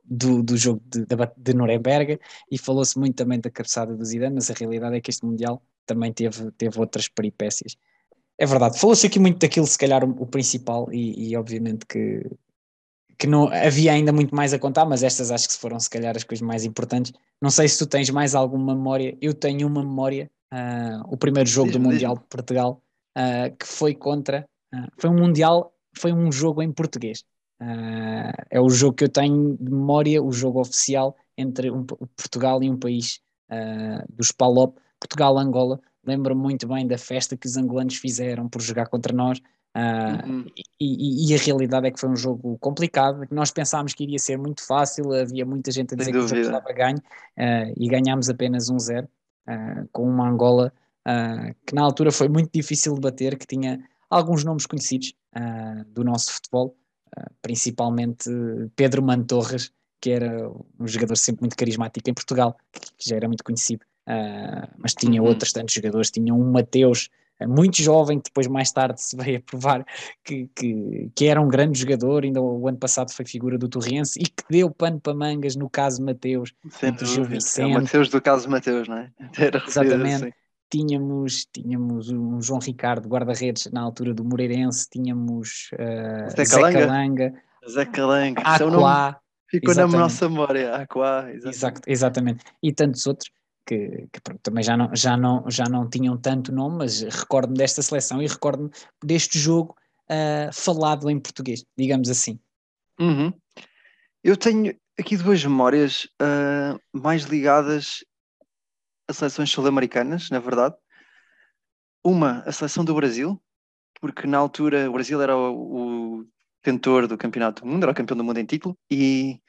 do, do jogo de, de, de Nuremberg e falou-se muito também da cabeçada do Zidane, mas a realidade é que este Mundial também teve, teve outras peripécias. É verdade, falou-se aqui muito daquilo, se calhar o, o principal, e, e obviamente que, que não havia ainda muito mais a contar, mas estas acho que foram se calhar as coisas mais importantes. Não sei se tu tens mais alguma memória, eu tenho uma memória, ah, o primeiro jogo do Mundial de Portugal, ah, que foi contra, ah, foi um Mundial, foi um jogo em português. É o jogo que eu tenho de memória, o jogo oficial entre um, Portugal e um país dos PALOP, Portugal-Angola. Lembro-me muito bem da festa que os angolanos fizeram por jogar contra nós. Uhum. e, e- a realidade é que foi um jogo complicado, que nós pensámos que iria ser muito fácil, havia muita gente a dizer que o jogo estava ganho ah, e ganhámos apenas 1-0 ah, com uma Angola que na altura foi muito difícil de bater, que tinha alguns nomes conhecidos do nosso futebol, principalmente Pedro Mantorras, que era um jogador sempre muito carismático em Portugal, que já era muito conhecido, Ah, mas tinha Uhum. outros tantos jogadores, tinha um Mateus, ah, muito jovem, que depois mais tarde se veio a provar que, que, que era um grande jogador, ainda o ano passado foi figura do Torrense e que deu pano para mangas no caso Mateus, Sem Entre Gil dúvida. É o Vicente. Mateus do caso Mateus, não é? Era Exatamente. assim. tínhamos, tínhamos um João Ricardo, guarda-redes na altura do Moreirense, tínhamos uh, Zé Zé Calanga. Calanga, Zé Calango. Isso é um nome Aquá, ficou na exatamente. nossa memória. Aquá, exatamente. Exato, exatamente, e tantos outros que, que pronto, também já não, já, não, já não tinham tanto nome, mas recordo-me desta seleção e recordo-me deste jogo uh, falado em português, digamos assim. Uhum. Eu tenho aqui duas memórias ah, mais ligadas a seleções sul-americanas, na verdade. Uma, a seleção do Brasil, porque na altura o Brasil era o, o detentor do campeonato do mundo, era o campeão do mundo em título, e,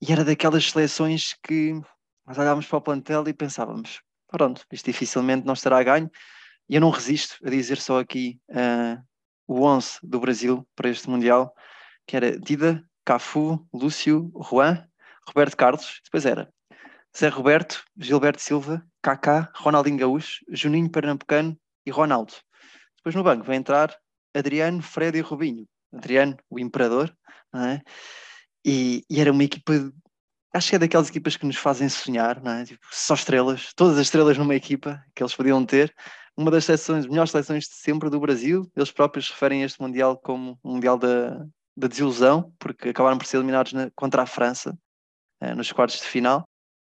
e era daquelas seleções que nós olhávamos para o plantel e pensávamos, pronto, isto dificilmente não estará ganho, e eu não resisto a dizer só aqui ah, o 11 do Brasil para este Mundial, que era Dida, Cafu, Lúcio, Juan, Roberto Carlos, depois era Zé Roberto, Gilberto Silva, Kaká, Ronaldinho Gaúcho, Juninho Pernambucano e Ronaldo. Depois no banco vai entrar Adriano, Fred e Rubinho. Adriano, o imperador, é? E, e era uma equipa, acho que é daquelas equipas que nos fazem sonhar, não é? Tipo, só estrelas, todas as estrelas numa equipa que eles podiam ter. Uma das seleções, melhores seleções de sempre do Brasil. Eles próprios referem este Mundial como um Mundial da, da desilusão, porque acabaram por ser eliminados na- contra a França eh, nos quartos de final,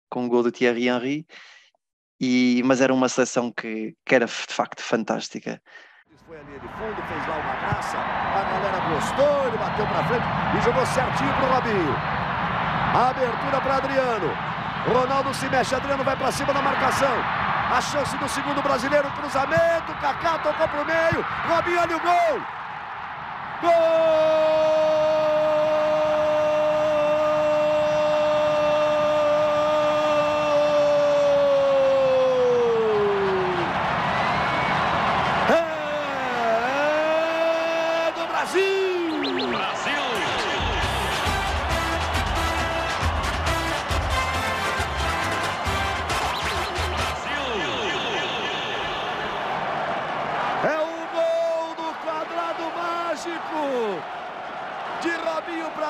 com o gol do Thierry Henry. E, mas era uma seleção que, que era de facto fantástica. Foi a linha de fundo, fez lá uma graça. A galera gostou, ele bateu pra frente e jogou certinho pro Robinho. Abertura para Adriano. Ronaldo se mexe, Adriano vai pra cima da marcação. A chance do segundo brasileiro, cruzamento. Kaká tocou pro meio. Robinho, olha o gol. Gol!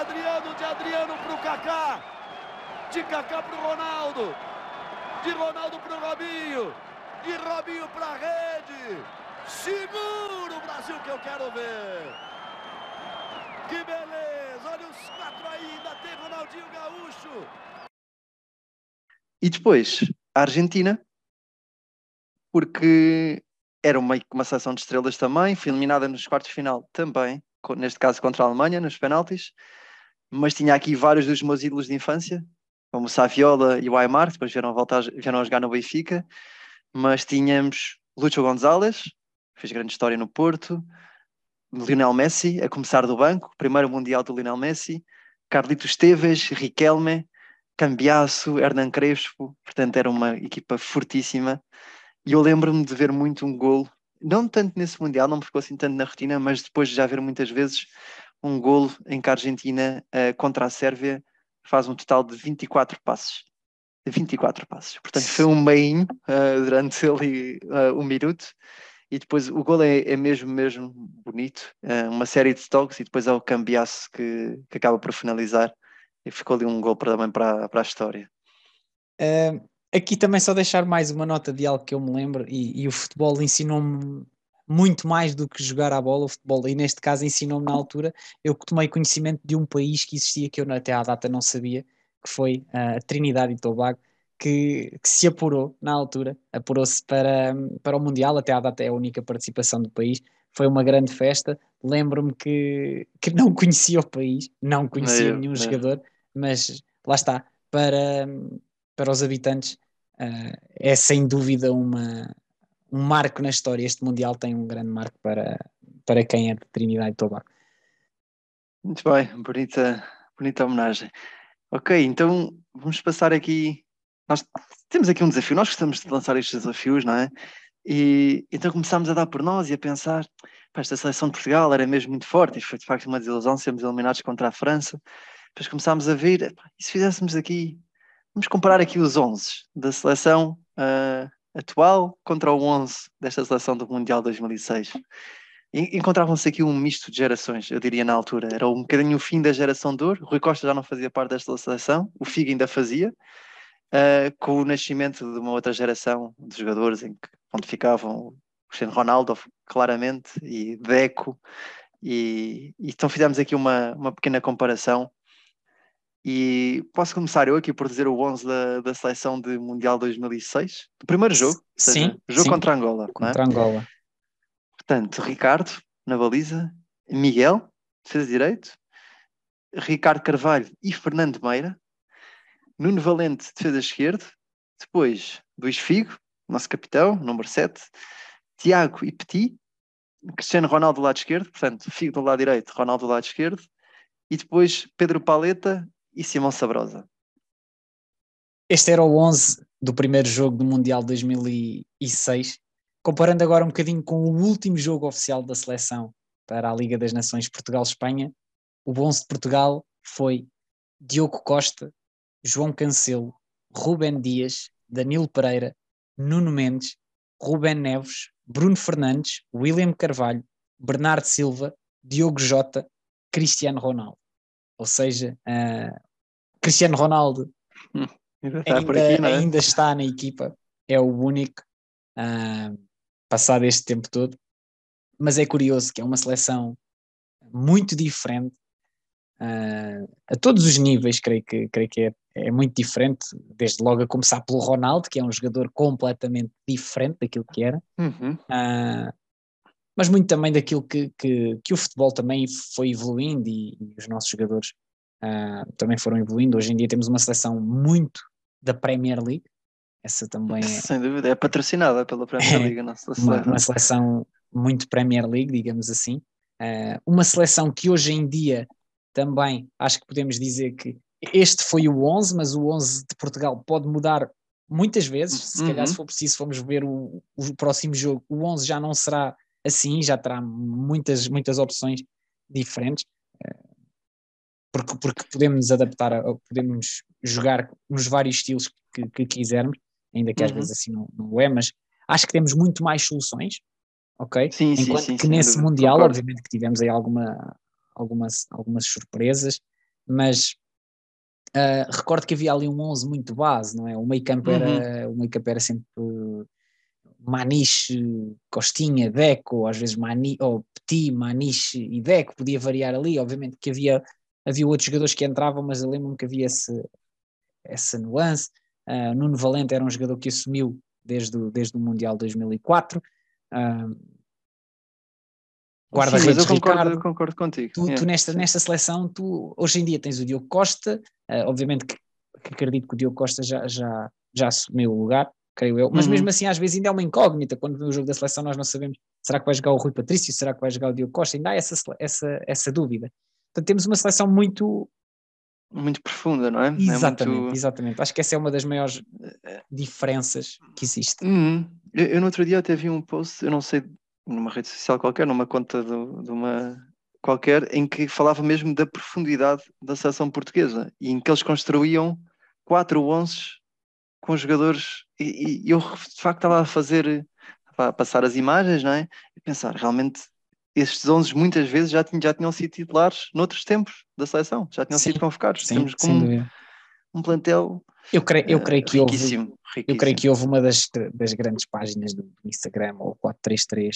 Adriano, de Adriano para o Kaká, de Kaká para o Ronaldo, de Ronaldo para o Robinho, de Robinho para a rede. Segura o Brasil que eu quero ver. Que beleza! Olha os quatro aí, ainda tem Ronaldinho Gaúcho. E depois a Argentina, porque era uma, uma seleção de estrelas também, foi eliminada nos quartos de final também, neste caso contra a Alemanha, nos penaltis, mas tinha aqui vários dos meus ídolos de infância, como o Saviola e o Aymar, depois vieram voltar, vieram a jogar no Benfica, mas tínhamos Lúcio Gonzalez, fez grande história no Porto, Lionel Messi, a começar do banco, primeiro Mundial do Lionel Messi, Carlitos Teves, Riquelme, Cambiasso, Hernan Crespo, portanto era uma equipa fortíssima. E eu lembro-me de ver muito um golo, não tanto nesse Mundial, não me ficou assim tanto na rotina, mas depois de já ver muitas vezes um golo em que a Argentina eh, contra a Sérvia faz um total de 24 passes. 24 passos. Portanto, foi um meinho uh, durante ali uh, um minuto. E depois o gol é, é mesmo, mesmo bonito. Uh, uma série de toques e depois é o cambiaço que, que acaba por finalizar. E ficou ali um gol também para, para a história. Uh, aqui também só deixar mais uma nota de algo que eu me lembro. E, e o futebol ensinou-me muito mais do que jogar a bola. O futebol, e neste caso, ensinou-me na altura. Eu tomei conhecimento de um país que existia que eu até à data não sabia, que foi a Trinidade e Tobago que, que se apurou na altura, apurou-se para, para o Mundial, até à data é a única participação do país. Foi uma grande festa. Lembro-me que, que não conhecia o país, não conhecia nenhum jogador, mas lá está, para, para os habitantes uh, é sem dúvida uma, um marco na história. Este Mundial tem um grande marco para, para quem é de Trinidade e Tobago. Muito bem, bonita, bonita homenagem. Ok, então vamos passar aqui nós temos aqui um desafio, nós gostamos de lançar estes desafios, não é? E então começámos a dar por nós e a pensar, pá, esta seleção de Portugal era mesmo muito forte, foi de facto uma desilusão sermos eliminados contra a França. Depois começámos a ver, e se fizéssemos aqui, vamos comparar aqui os 11 da seleção uh, atual contra o 11 desta seleção do Mundial 2006. E encontravam-se aqui um misto de gerações, eu diria na altura. Era um bocadinho o fim da geração de ouro, Rui Costa já não fazia parte desta seleção, o Figo ainda fazia, uh, com o nascimento de uma outra geração de jogadores em que, onde ficavam Cristiano Ronaldo, claramente, e Deco, e, então fizemos aqui uma, uma pequena comparação. E posso começar eu aqui por dizer o 11 da, da seleção de Mundial 2006, do primeiro jogo, seja, sim, jogo sim. contra Angola. Contra é? Angola. Portanto, Ricardo na baliza, Miguel, defesa direito, Ricardo Carvalho e Fernando Meira, Nuno Valente, defesa esquerdo. Depois, Luís Figo, nosso capitão, número 7. Tiago e Petit. Cristiano Ronaldo do lado esquerdo. Portanto, Figo do lado direito, Ronaldo do lado esquerdo. E depois, Pedro Paleta e Simão Sabrosa. Este era o 11 do primeiro jogo do Mundial 2006. Comparando agora um bocadinho com o último jogo oficial da seleção para a Liga das Nações Portugal-Espanha, o 11 de Portugal foi Diogo Costa, João Cancelo, Rubem Dias, Danilo Pereira, Nuno Mendes, Rubem Neves, Bruno Fernandes, William Carvalho, Bernardo Silva, Diogo Jota, Cristiano Ronaldo. Ou seja, uh, Cristiano Ronaldo hum, ainda, está, ainda, aqui, é? ainda está na equipa, é o único uh, passado este tempo todo. Mas é curioso que é uma seleção muito diferente uh, a todos os níveis, creio que, creio que é, é, muito diferente, desde logo a começar pelo Ronaldo, que é um jogador completamente diferente daquilo que era, uhum. uh, mas muito também daquilo que, que, que, o futebol também foi evoluindo e, e os nossos jogadores uh, também foram evoluindo. Hoje em dia temos uma seleção muito da Premier League, essa também é. Sem dúvida, é patrocinada pela Premier League, a nossa seleção. Uma, uma seleção muito Premier League, digamos assim. Uh, uma seleção que hoje em dia também acho que podemos dizer que este foi o 11, mas o 11 de Portugal pode mudar muitas vezes. Se uhum. calhar, se for preciso, fomos ver o, o próximo jogo, o 11 já não será assim, já terá muitas, muitas opções diferentes. Eh, porque, porque podemos adaptar, a, podemos jogar nos vários estilos que, que quisermos, ainda que às uhum. vezes assim não, não é, mas acho que temos muito mais soluções, ok? Sim, Enquanto sim, sim, que nesse Mundial, concordo. obviamente que tivemos aí alguma, algumas, algumas surpresas, mas uh, recordo que havia ali um 11 muito base, não é? O meio campo era, Uhum. o meio campo era sempre Maniche, Costinha, Deco, às vezes Mani, ou Petit, Maniche e Deco, podia variar ali, obviamente que havia, havia outros jogadores que entravam, mas eu lembro-me que havia esse, essa nuance. Uh, Nuno Valente era um jogador que assumiu desde o, desde o Mundial 2004. Uh, mas Guarda-redes eu concordo, Ricardo. eu concordo contigo. Tu, tu nesta, nesta seleção, tu hoje em dia tens o Diogo Costa, eh, obviamente que, que acredito que o Diogo Costa já, já, já assumiu o lugar, creio eu, mas Uhum. mesmo assim às vezes ainda é uma incógnita, quando vê o jogo da seleção nós não sabemos, será que vai jogar o Rui Patrício, será que vai jogar o Diogo Costa, ainda há essa, essa, essa dúvida. Portanto temos uma seleção muito, Muito profunda, não é? exatamente, É muito... exatamente, acho que essa é uma das maiores diferenças que existe. Uhum. Eu, eu no outro dia até vi um post, eu não sei, numa rede social qualquer, numa conta do- de uma qualquer, em que falava mesmo da profundidade da seleção portuguesa e em que eles construíam quatro onces com jogadores e, e eu de facto estava a fazer, estava a passar as imagens, não é? E pensar, realmente estes 11 muitas vezes já, tinham, já tinham sido titulares noutros tempos da seleção, já tinham Sim, sido convocados. Sim, Temos como dúvida. um plantel Eu creio, eu eh, creio que houve, riquíssimo, eu riquíssimo. creio que houve uma das, das grandes páginas do Instagram, ou 433,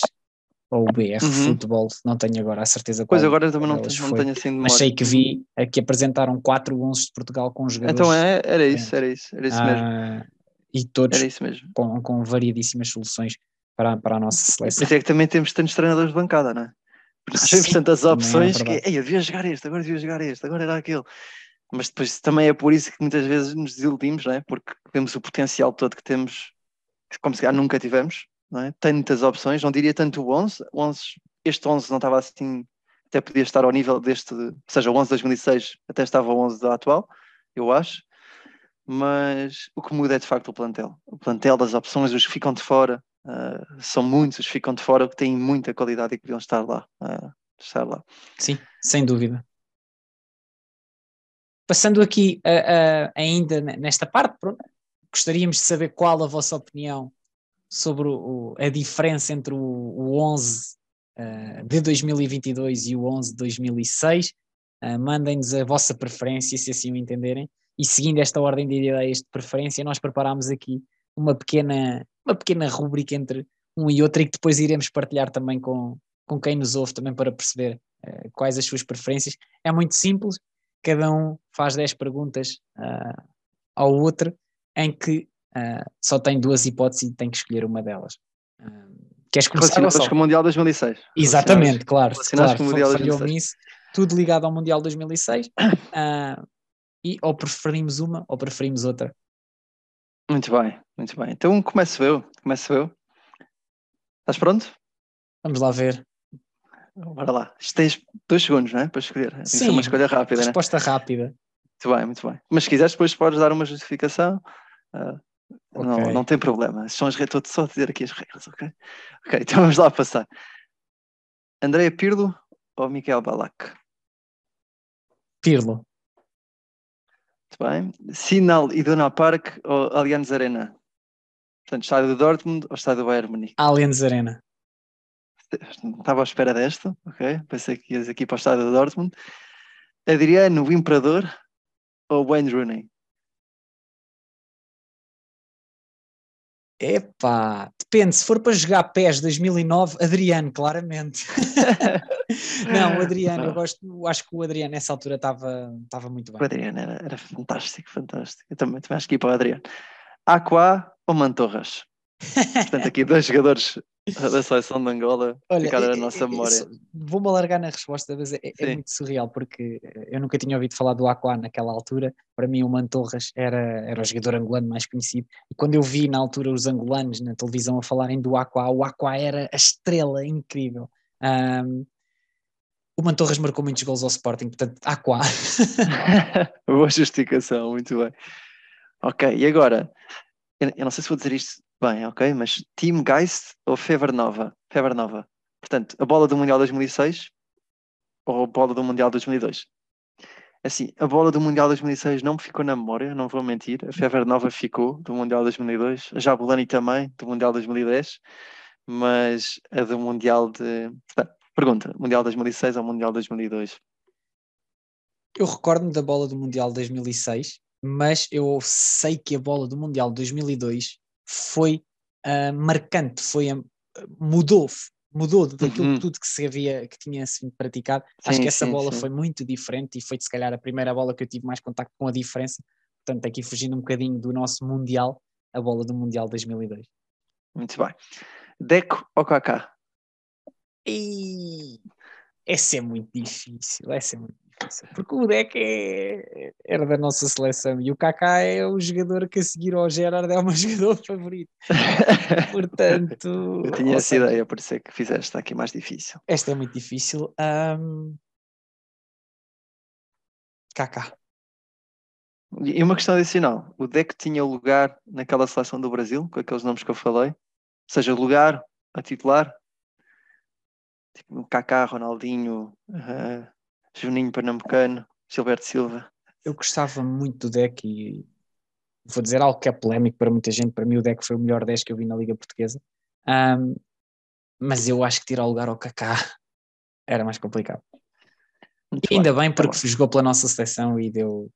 ou o BR Uhum. Futebol, não tenho agora a certeza Pois qual agora também não, tenho- não tenho assim de mas sei que vi a que apresentaram quatro 11 de Portugal com jogadores Então é, era isso, era isso, era isso mesmo. ah, e todos isso mesmo. com, com variedíssimas soluções para, para a nossa seleção. Mas é que também temos tantos treinadores de bancada, não é? Nós temos tantas é opções que, verdade. ei, eu devia jogar este, agora devia jogar este, agora era aquele. Mas depois também é por isso que muitas vezes nos desiludimos, não é? Porque vemos o potencial todo que temos, que como se calhar nunca tivemos, não é? Tem muitas opções, não diria tanto o 11, o 11 este 11 não estava assim, até podia estar ao nível deste, ou seja, o 11 de 2006 até estava o 11 da atual, eu acho, mas o que muda é de facto o plantel. O plantel das opções, os que ficam de fora, ah, são muitos ficam de fora que têm muita qualidade e que deviam estar lá. ah, estar lá. Sim, sem dúvida. Passando aqui a- ainda ne- nesta parte, gostaríamos de saber qual a vossa opinião sobre o- a diferença entre o, o 11 eh, de 2022 e o 11 de 2006. Eh, Mandem-nos a vossa preferência, se assim o entenderem. E seguindo esta ordem de ideias de preferência, nós preparámos aqui uma pequena, uma pequena rúbrica entre um e outro e que depois iremos partilhar também com, com quem nos ouve também para perceber eh, quais as suas preferências. É muito simples, cada um faz 10 perguntas ah, ao outro, em que ah, só tem duas hipóteses e tem que escolher uma delas. Queres começar, Relacionadas com o Mundial 2006. Exatamente, claro, relacionadas claro com o Mundial falhou-me 2006. nisso. Tudo ligado ao Mundial 2006. ah, e ou preferimos uma ou preferimos outra. Muito bem, muito bem. Então começo eu, começo eu. Estás pronto? Vamos lá ver. Bora lá. Isto tens dois segundos, não é? Para escolher. Tem ser Sim. uma escolha rápida, né? Resposta rápida. Muito bem, muito bem. Mas se quiseres, depois podes dar uma justificação. ah, não, Ok. não tem problema. São as regras, estou só a dizer aqui as regras, ok? Ok, então vamos lá passar. Andréia Pirlo ou Miquel Balak? Pirlo. Muito bem. Sinal e Dona Park ou Allianz Arena? Portanto, estádio do Dortmund ou estádio do Bayern Munique? Allianz Arena. Estava à espera desta, ok? Pensei que ias aqui para o estádio do Dortmund. Adriano, o Imperador ou Wayne Rooney? Epá, depende, se for para jogar PES 2009, Adriano, claramente. não, o Adriano, eu Não. gosto, eu acho que o Adriano nessa altura estava estava muito O bem. Adriano era, era fantástico, fantástico. Eu também, também acho que ia para o Adriano. Aqua ou Mantorras? Portanto, aqui dois jogadores da seleção de Angola ficaram na eu- nossa eu- eu memória. Vou-me alargar na resposta, mas é, é muito surreal, porque eu nunca tinha ouvido falar do Aquá naquela altura. Para mim, o Mantorras era, era o jogador angolano mais conhecido. E quando eu vi na altura os angolanos na televisão a falarem do Aquá, o Aquá era a estrela incrível. Ahm, o Mantorras marcou muitos gols ao Sporting, portanto, Aquá. Boa justificação, muito bem. Ok, e agora? Eu, eu não sei se vou dizer isto bem, ok? Mas Team Geist ou Fever Nova? Fever Nova. Portanto, a bola do Mundial 2006 ou a bola do Mundial 2002? Assim, a bola do Mundial 2006 não me ficou na memória, não vou mentir. A Fever Nova ficou do Mundial 2002. A Jabulani também, do Mundial 2010. Mas a do Mundial de... Portanto, pergunta, Mundial 2006 ou Mundial 2002? Eu recordo-me da bola do Mundial 2006, mas eu sei que a bola do Mundial 2002 foi ah, marcante, foi mudou, mudou daquilo Uhum. tudo que se havia, que tinha sido praticado. Acho Sim, que essa sim, bola sim. foi muito diferente e foi se calhar a primeira bola que eu tive mais contacto com a diferença. Portanto, aqui fugindo um bocadinho do nosso Mundial, a bola do Mundial 2002. Muito bem. Deco ou Kaká? E essa é muito difícil, essa é muito. Porque o Deck é, era da nossa seleção e o Kaká é o jogador que a seguir ao Gerard é o meu jogador favorito. Portanto, Eu tinha essa seja, ideia, por isso é que fizeste aqui mais difícil. esta é muito difícil. Ahm, Kaká. E uma questão adicional: o Deco tinha lugar naquela seleção do Brasil, com aqueles nomes que eu falei? Ou seja, lugar a titular? Tipo Kaká, Ronaldinho, eh, Juninho Pernambucano, Gilberto Silva. Eu gostava muito do Deck e vou dizer algo que é polémico para muita gente, para mim o Deco foi o melhor 10 que eu vi na Liga Portuguesa, Ahm, mas eu acho que tirar o lugar ao Kaká era mais complicado. Muito E ainda bem, bem tá porque jogou pela nossa seleção e deu,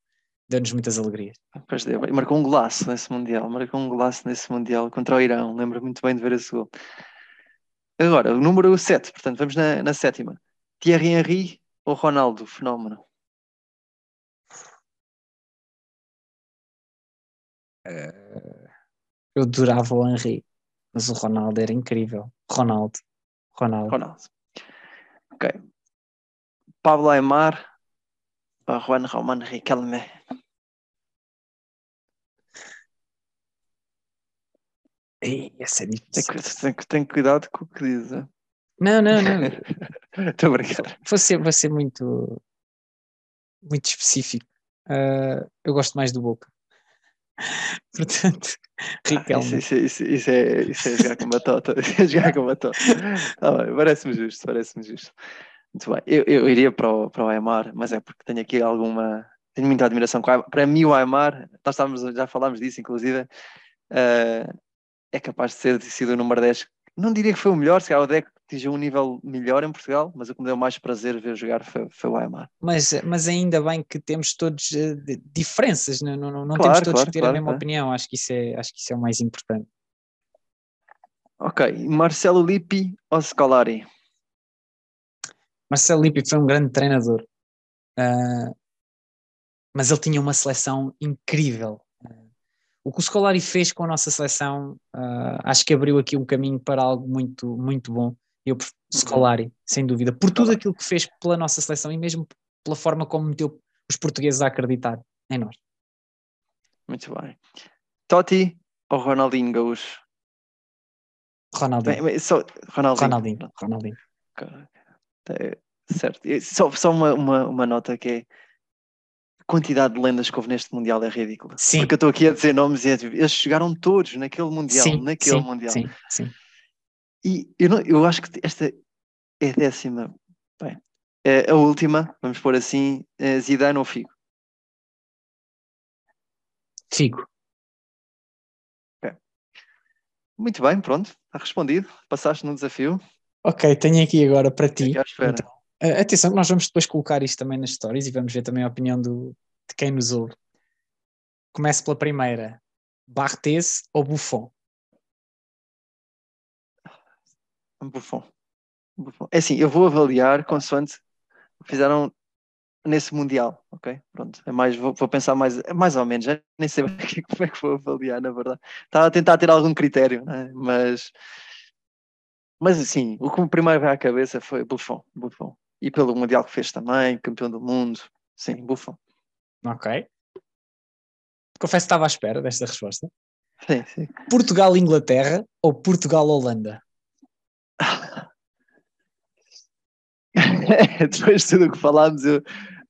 deu-nos muitas alegrias. Pois deu. E marcou um golaço nesse Mundial. Marcou um golaço nesse Mundial contra o Irão. Lembro muito bem de ver esse gol. Agora, o número 7. Portanto, vamos na, na sétima. Thierry Henry ou Ronaldo? Fenómeno. Eu adorava o Henry, mas o Ronaldo era incrível. Ronaldo. Ronaldo. Ronaldo. Ok. Pablo Aymar ou Juan Román Riquelme? Ei, esse é Tem, difícil. que- tem, que- tem cuidado com o que diz. hein? Não, não, não. Estou a brincar. Vou ser, vou ser muito, muito específico. Ah, eu gosto mais do Boca. Portanto, Riquelme. Isso, isso, isso, isso é, isso é jogar com batota. É jogar com batota. Tá bem, parece-me justo, parece-me justo. Muito bem. Eu, eu iria para o, para o Aymar, mas é porque tenho aqui alguma. Tenho muita admiração com o Aymar. Para mim, o Aymar, nós estávamos, já falámos disso, inclusive, eh, é capaz de ser sido o número 10. Não diria que foi o melhor, se calhar o Deco atingiu um nível melhor em Portugal, mas o que me deu mais prazer ver jogar foi, foi o Aymar. Mas, mas ainda bem que temos todos de- diferenças, não, não, não- não Claro, temos todos claro, que ter claro, a mesma opinião. Acho que, isso é, acho que isso é o mais importante. Ok, Marcelo Lippi ou Scolari? Marcelo Lippi foi um grande treinador, ah, mas ele tinha uma seleção incrível. O que o Scolari fez com a nossa seleção, ah, acho que abriu aqui um caminho para algo muito, muito bom. Eu Scolari, sem dúvida, por tudo Scolari. aquilo que fez pela nossa seleção e mesmo pela forma como meteu os portugueses a acreditar em nós. Muito bem. Totti ou Ronaldinho Gaúcho? Ronaldinho, Bem, só, Ronaldinho. Ronaldinho, Ronaldinho. É, certo. Só, só uma, uma, uma nota que é a quantidade de lendas que houve neste Mundial é ridícula. Sim. Porque eu estou aqui a dizer nomes e eles chegaram todos naquele Mundial, sim, naquele sim, Mundial. sim, sim. E eu, não, eu acho que esta é a décima. Bem, é a última, vamos pôr assim, é Zidane ou Figo. Figo. Muito bem, pronto, está respondido. Passaste no desafio. Ok, tenho aqui agora para ti. Então, Uh, atenção, nós vamos depois colocar isto também nas stories e vamos ver também a opinião do, de quem nos ouve. Começo pela primeira. Barthez ou Buffon? Buffon. Buffon. É assim, eu vou avaliar consoante fizeram nesse Mundial, ok? Pronto, é mais, vou, vou pensar mais, é mais ou menos, nem sei bem aqui como é que vou avaliar, na verdade. Estava a tentar ter algum critério, né? mas, mas assim, o que me primeiro veio à cabeça foi Buffon, Buffon. E pelo Mundial que fez também, campeão do mundo, sim, Buffon. Ok. Confesso que estava à espera desta resposta. Sim, sim. Portugal-Inglaterra ou Portugal-Holanda? Depois de tudo o que falámos, eu,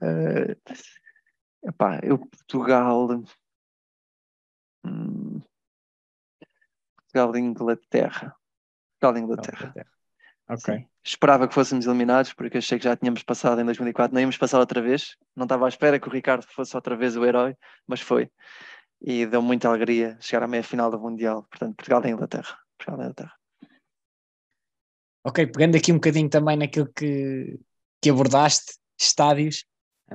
eh, epá, eu Portugal, hum, Portugal e Inglaterra, Portugal e Inglaterra. Ok. Sim. Esperava que fôssemos eliminados, porque achei que já tínhamos passado em 2004, não íamos passar outra vez. Não estava à espera que o Ricardo fosse outra vez o herói, mas foi. E deu muita alegria chegar à meia final do Mundial. Portanto, Portugal e Inglaterra. Portugal e Inglaterra. Ok, pegando aqui um bocadinho também naquilo que, que abordaste, estádios,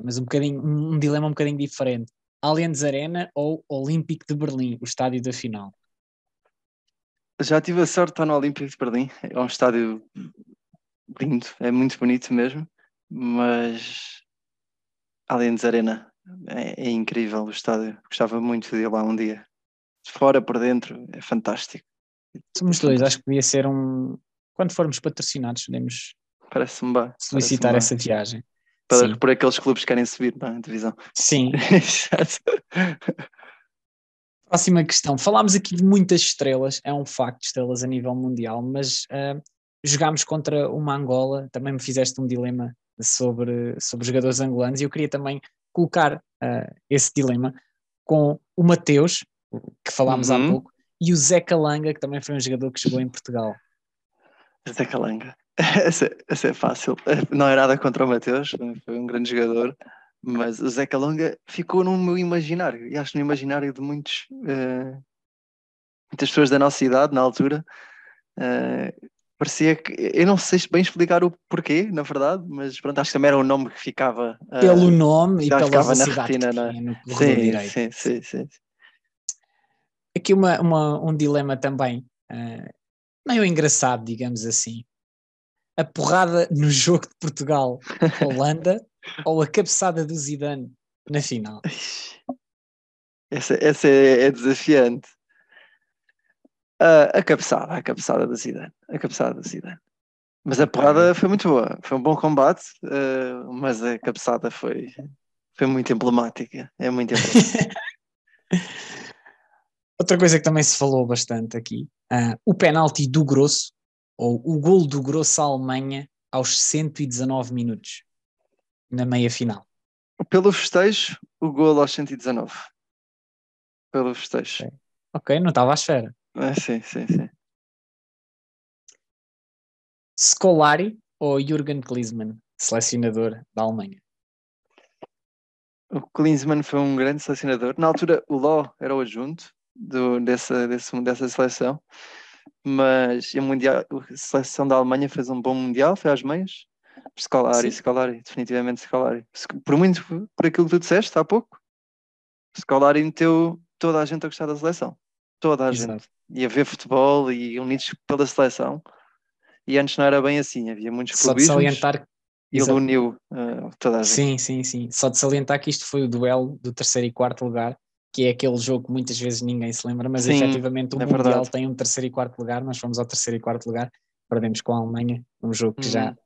mas um bocadinho, um, um dilema um bocadinho diferente. Allianz Arena ou Olímpico de Berlim, o estádio da final? Já tive a sorte de estar no Olímpico de Berlim. É um estádio lindo, é muito bonito mesmo, mas Allianz Arena é, é incrível o estádio. Gostava muito de ir lá um dia. De fora por dentro é fantástico. Somos dois, acho que podia ser um. Quando formos patrocinados, podemos Parece-me bem. solicitar parece-me essa viagem. Para, Sim. por aqueles clubes que querem subir na divisão. Sim. Próxima questão. Falámos aqui de muitas estrelas, é um facto, estrelas a nível mundial, mas ah, jogámos contra uma Angola, também me fizeste um dilema sobre, sobre jogadores angolanos e eu queria também colocar ah, esse dilema com o Mateus, que falámos há Uhum. pouco, e o Zé Calanga, que também foi um jogador que jogou em Portugal. Zé Calanga. Essa, essa é fácil. Não é nada contra o Mateus, foi um grande jogador, Mas o Zeca Longa ficou no meu imaginário, e acho no imaginário de muitos, eh, muitas pessoas da nossa idade, na altura. Eh, parecia que, eu não sei bem explicar o porquê, na verdade, mas pronto, acho que também era o nome que ficava. eh, Pelo nome e pela ficava na retina, que não é? no sim, sim, sim, sim. Aqui uma, uma- um dilema também, eh, meio engraçado, digamos assim. A porrada no jogo de Portugal-Holanda ou a cabeçada do Zidane na final? Essa, essa é, é desafiante. Ah, a cabeçada, a cabeçada da Zidane, a cabeçada da Zidane. Mas a porrada foi muito boa, foi um bom combate, ah, mas a cabeçada foi, foi muito emblemática, é muito emblemática. Outra coisa que também se falou bastante aqui, ah, o penalti do Grosso, ou o gol do Grosso à Alemanha aos 119 minutos, na meia final. Pelo festejo, o gol aos 119. Pelo festejo. Ok. Ok, não estava à esfera. Ah, sim, sim, sim. Scolari ou Jürgen Klinsmann, selecionador da Alemanha? O Klinsmann foi um grande selecionador. Na altura, o Ló era o adjunto do, dessa, desse, dessa seleção, mas a, mundial, a seleção da Alemanha fez um bom mundial, foi às meias. Scolari, Sim. Scolari, definitivamente Scolari. Por muito por aquilo que tu disseste há pouco, Scolari meteu toda a gente a gostar da seleção. Toda a Exato. gente. E a ver futebol e unidos pela seleção. E antes não era bem assim, havia muitos Só de salientar. e ele uniu eh, toda a gente. Sim, sim, sim. Só de salientar que isto foi o duelo do terceiro e quarto lugar, que é aquele jogo que muitas vezes ninguém se lembra, mas Sim, efetivamente o é Mundial verdade. tem um terceiro e quarto lugar, nós fomos ao terceiro e quarto lugar, perdemos com a Alemanha, um jogo que, já, Uhum.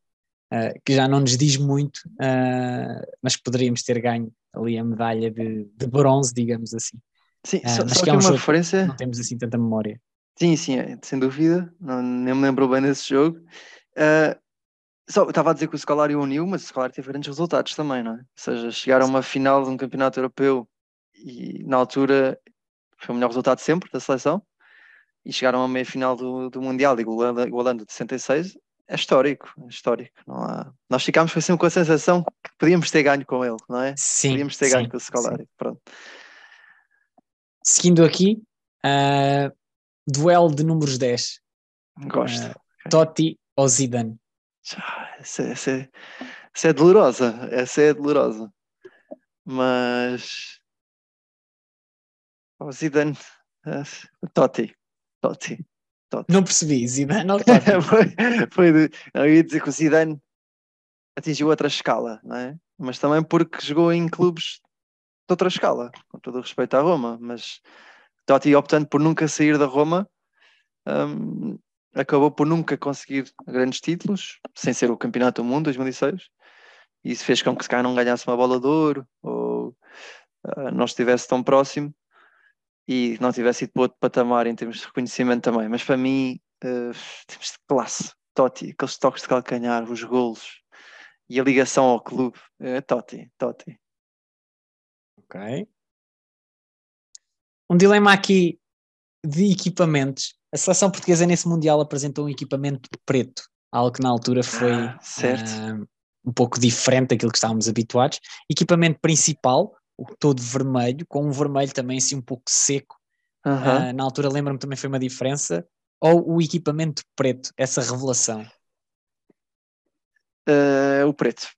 ah, que já não nos diz muito, ah, mas poderíamos ter ganho ali a medalha de, de bronze, digamos assim. Sim, Ah, só, mas só que é um uma referência. Não temos assim tanta memória. Sim, sim, é, sem dúvida. Não, nem me lembro bem desse jogo. Ah, só eu estava a dizer que o Scolari uniu, mas o Scolari teve grandes resultados também, não é? Ou seja, chegar a uma final de um campeonato europeu e na altura foi o melhor resultado sempre da seleção e chegaram a meia final do, do Mundial igualando, igualando de 66 é histórico, é histórico. Não há... Nós ficámos foi sempre com a sensação que podíamos ter ganho com ele, não é? Sim. podíamos ter sim, ganho com o. Scolari. Pronto. Seguindo aqui, ah, duelo de números 10, Gosto. Ah, Totti ou Zidane? Essa, essa, é- essa é dolorosa, essa é dolorosa. Mas o Zidane, eh, Totti, Totti. Não percebi, Zidane ou Totti? foi, foi de- eu ia dizer que o Zidane atingiu outra escala, não é? Mas também porque jogou em clubes de outra escala, com todo o respeito à Roma, mas Totti optando por nunca sair da Roma, hum, acabou por nunca conseguir grandes títulos, sem ser o Campeonato do Mundo 2006, e isso fez com que se calhar não ganhasse uma bola de ouro, ou ah, não estivesse tão próximo, e não tivesse ido para outro patamar em termos de reconhecimento também, mas para mim, eh, temos de classe, Totti, aqueles toques de calcanhar, os golos, e a ligação ao clube, é Totti, Totti. Ok. Um dilema aqui de equipamentos. A seleção portuguesa nesse Mundial apresentou um equipamento preto, algo que na altura foi Ah, certo. ah, um pouco diferente daquilo que estávamos habituados. Equipamento principal, o todo vermelho, com um vermelho também assim um pouco seco. Aham. Ah, na altura lembro-me também foi uma diferença. Ou o equipamento preto, essa revelação. Eh, o preto.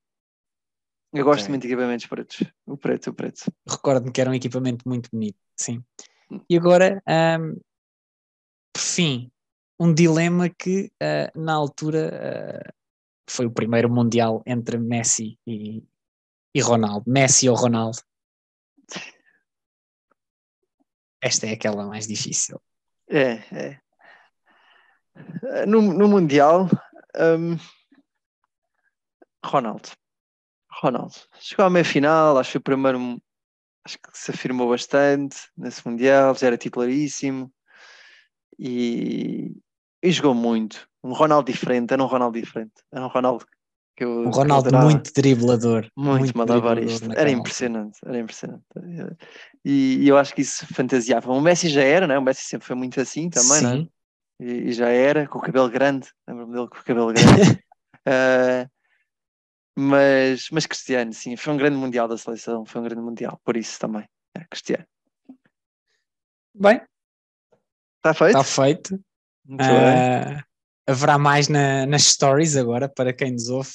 Eu gosto Ok. muito de equipamentos pretos. O preto, o preto. Recordo-me que era um equipamento muito bonito, sim. E agora, ahm, por fim, um dilema que ah, na altura foi o primeiro Mundial entre Messi e, e Ronaldo. Messi ou Ronaldo? Esta é aquela mais difícil. É, é. No, no Mundial, hum, Ronaldo. Ronaldo. Chegou à meia final, acho que foi o primeiro. Acho que se afirmou bastante nesse Mundial, já era titularíssimo e, e jogou muito. Um Ronaldo diferente, era um Ronaldo diferente. Era um Ronaldo que eu. Eu Ronaldo muito driblador. Muito, malabarista. driblador Era impressionante, era impressionante. E, e eu acho que isso fantasiava. O Messi já era, né? o Messi sempre foi muito assim também, é? Sim, e, e já era, com o cabelo grande, lembro-me dele com o cabelo grande. Ah, Mas, mas Cristiano, sim, foi um grande mundial da seleção, foi um grande mundial, por isso também. É, Cristiano. Bem, Está feito? está feito. Muito. Ah, haverá mais na- nas stories agora para quem nos ouve.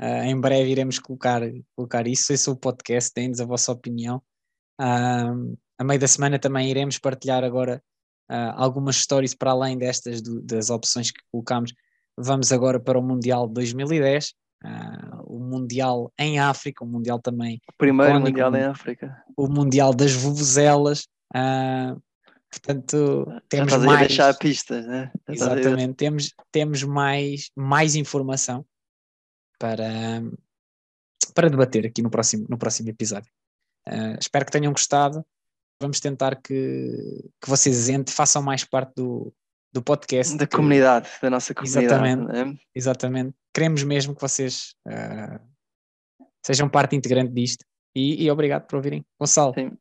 Ah, em breve iremos colocar, colocar isso. Esse é o podcast, deem-nos a vossa opinião. Ah, a meio da semana também iremos partilhar agora ah, algumas stories para além destas do- das opções que colocamos. Vamos agora para o Mundial de 2010, ah, o Mundial em África, o Mundial também Primeiro icónico, mundial em África. o Mundial das Vuvuzelas. portanto, Já temos a mais. deixar a pista, né? Já Exatamente, temos, temos mais, mais informação para, para debater aqui no próximo, no próximo episódio. Ah, espero que tenham gostado. Vamos tentar que, que vocês entrem, façam mais parte do, do podcast. Da que- comunidade, da nossa comunidade. Exatamente. né? Exatamente. Queremos mesmo que vocês ah, sejam parte integrante disto. E, e obrigado por ouvirem. Gonçalo, Sim.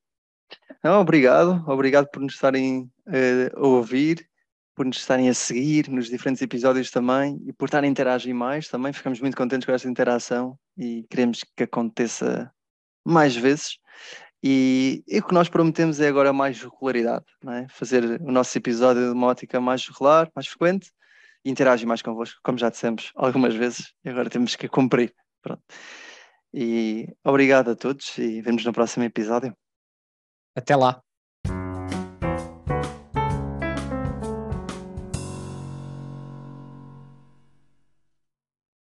Não, obrigado, obrigado por nos estarem eh, a ouvir, por nos estarem a seguir nos diferentes episódios também e por estarem a interagir mais também. Ficamos muito contentes com esta interação e queremos que aconteça mais vezes. E, e o que nós prometemos é agora mais regularidade, é? fazer o nosso episódio de uma ótica mais regular, mais frequente e interagir mais convosco, como já dissemos algumas vezes, e agora temos que cumprir. Pronto. E obrigado a todos e vemos no próximo episódio. até lá.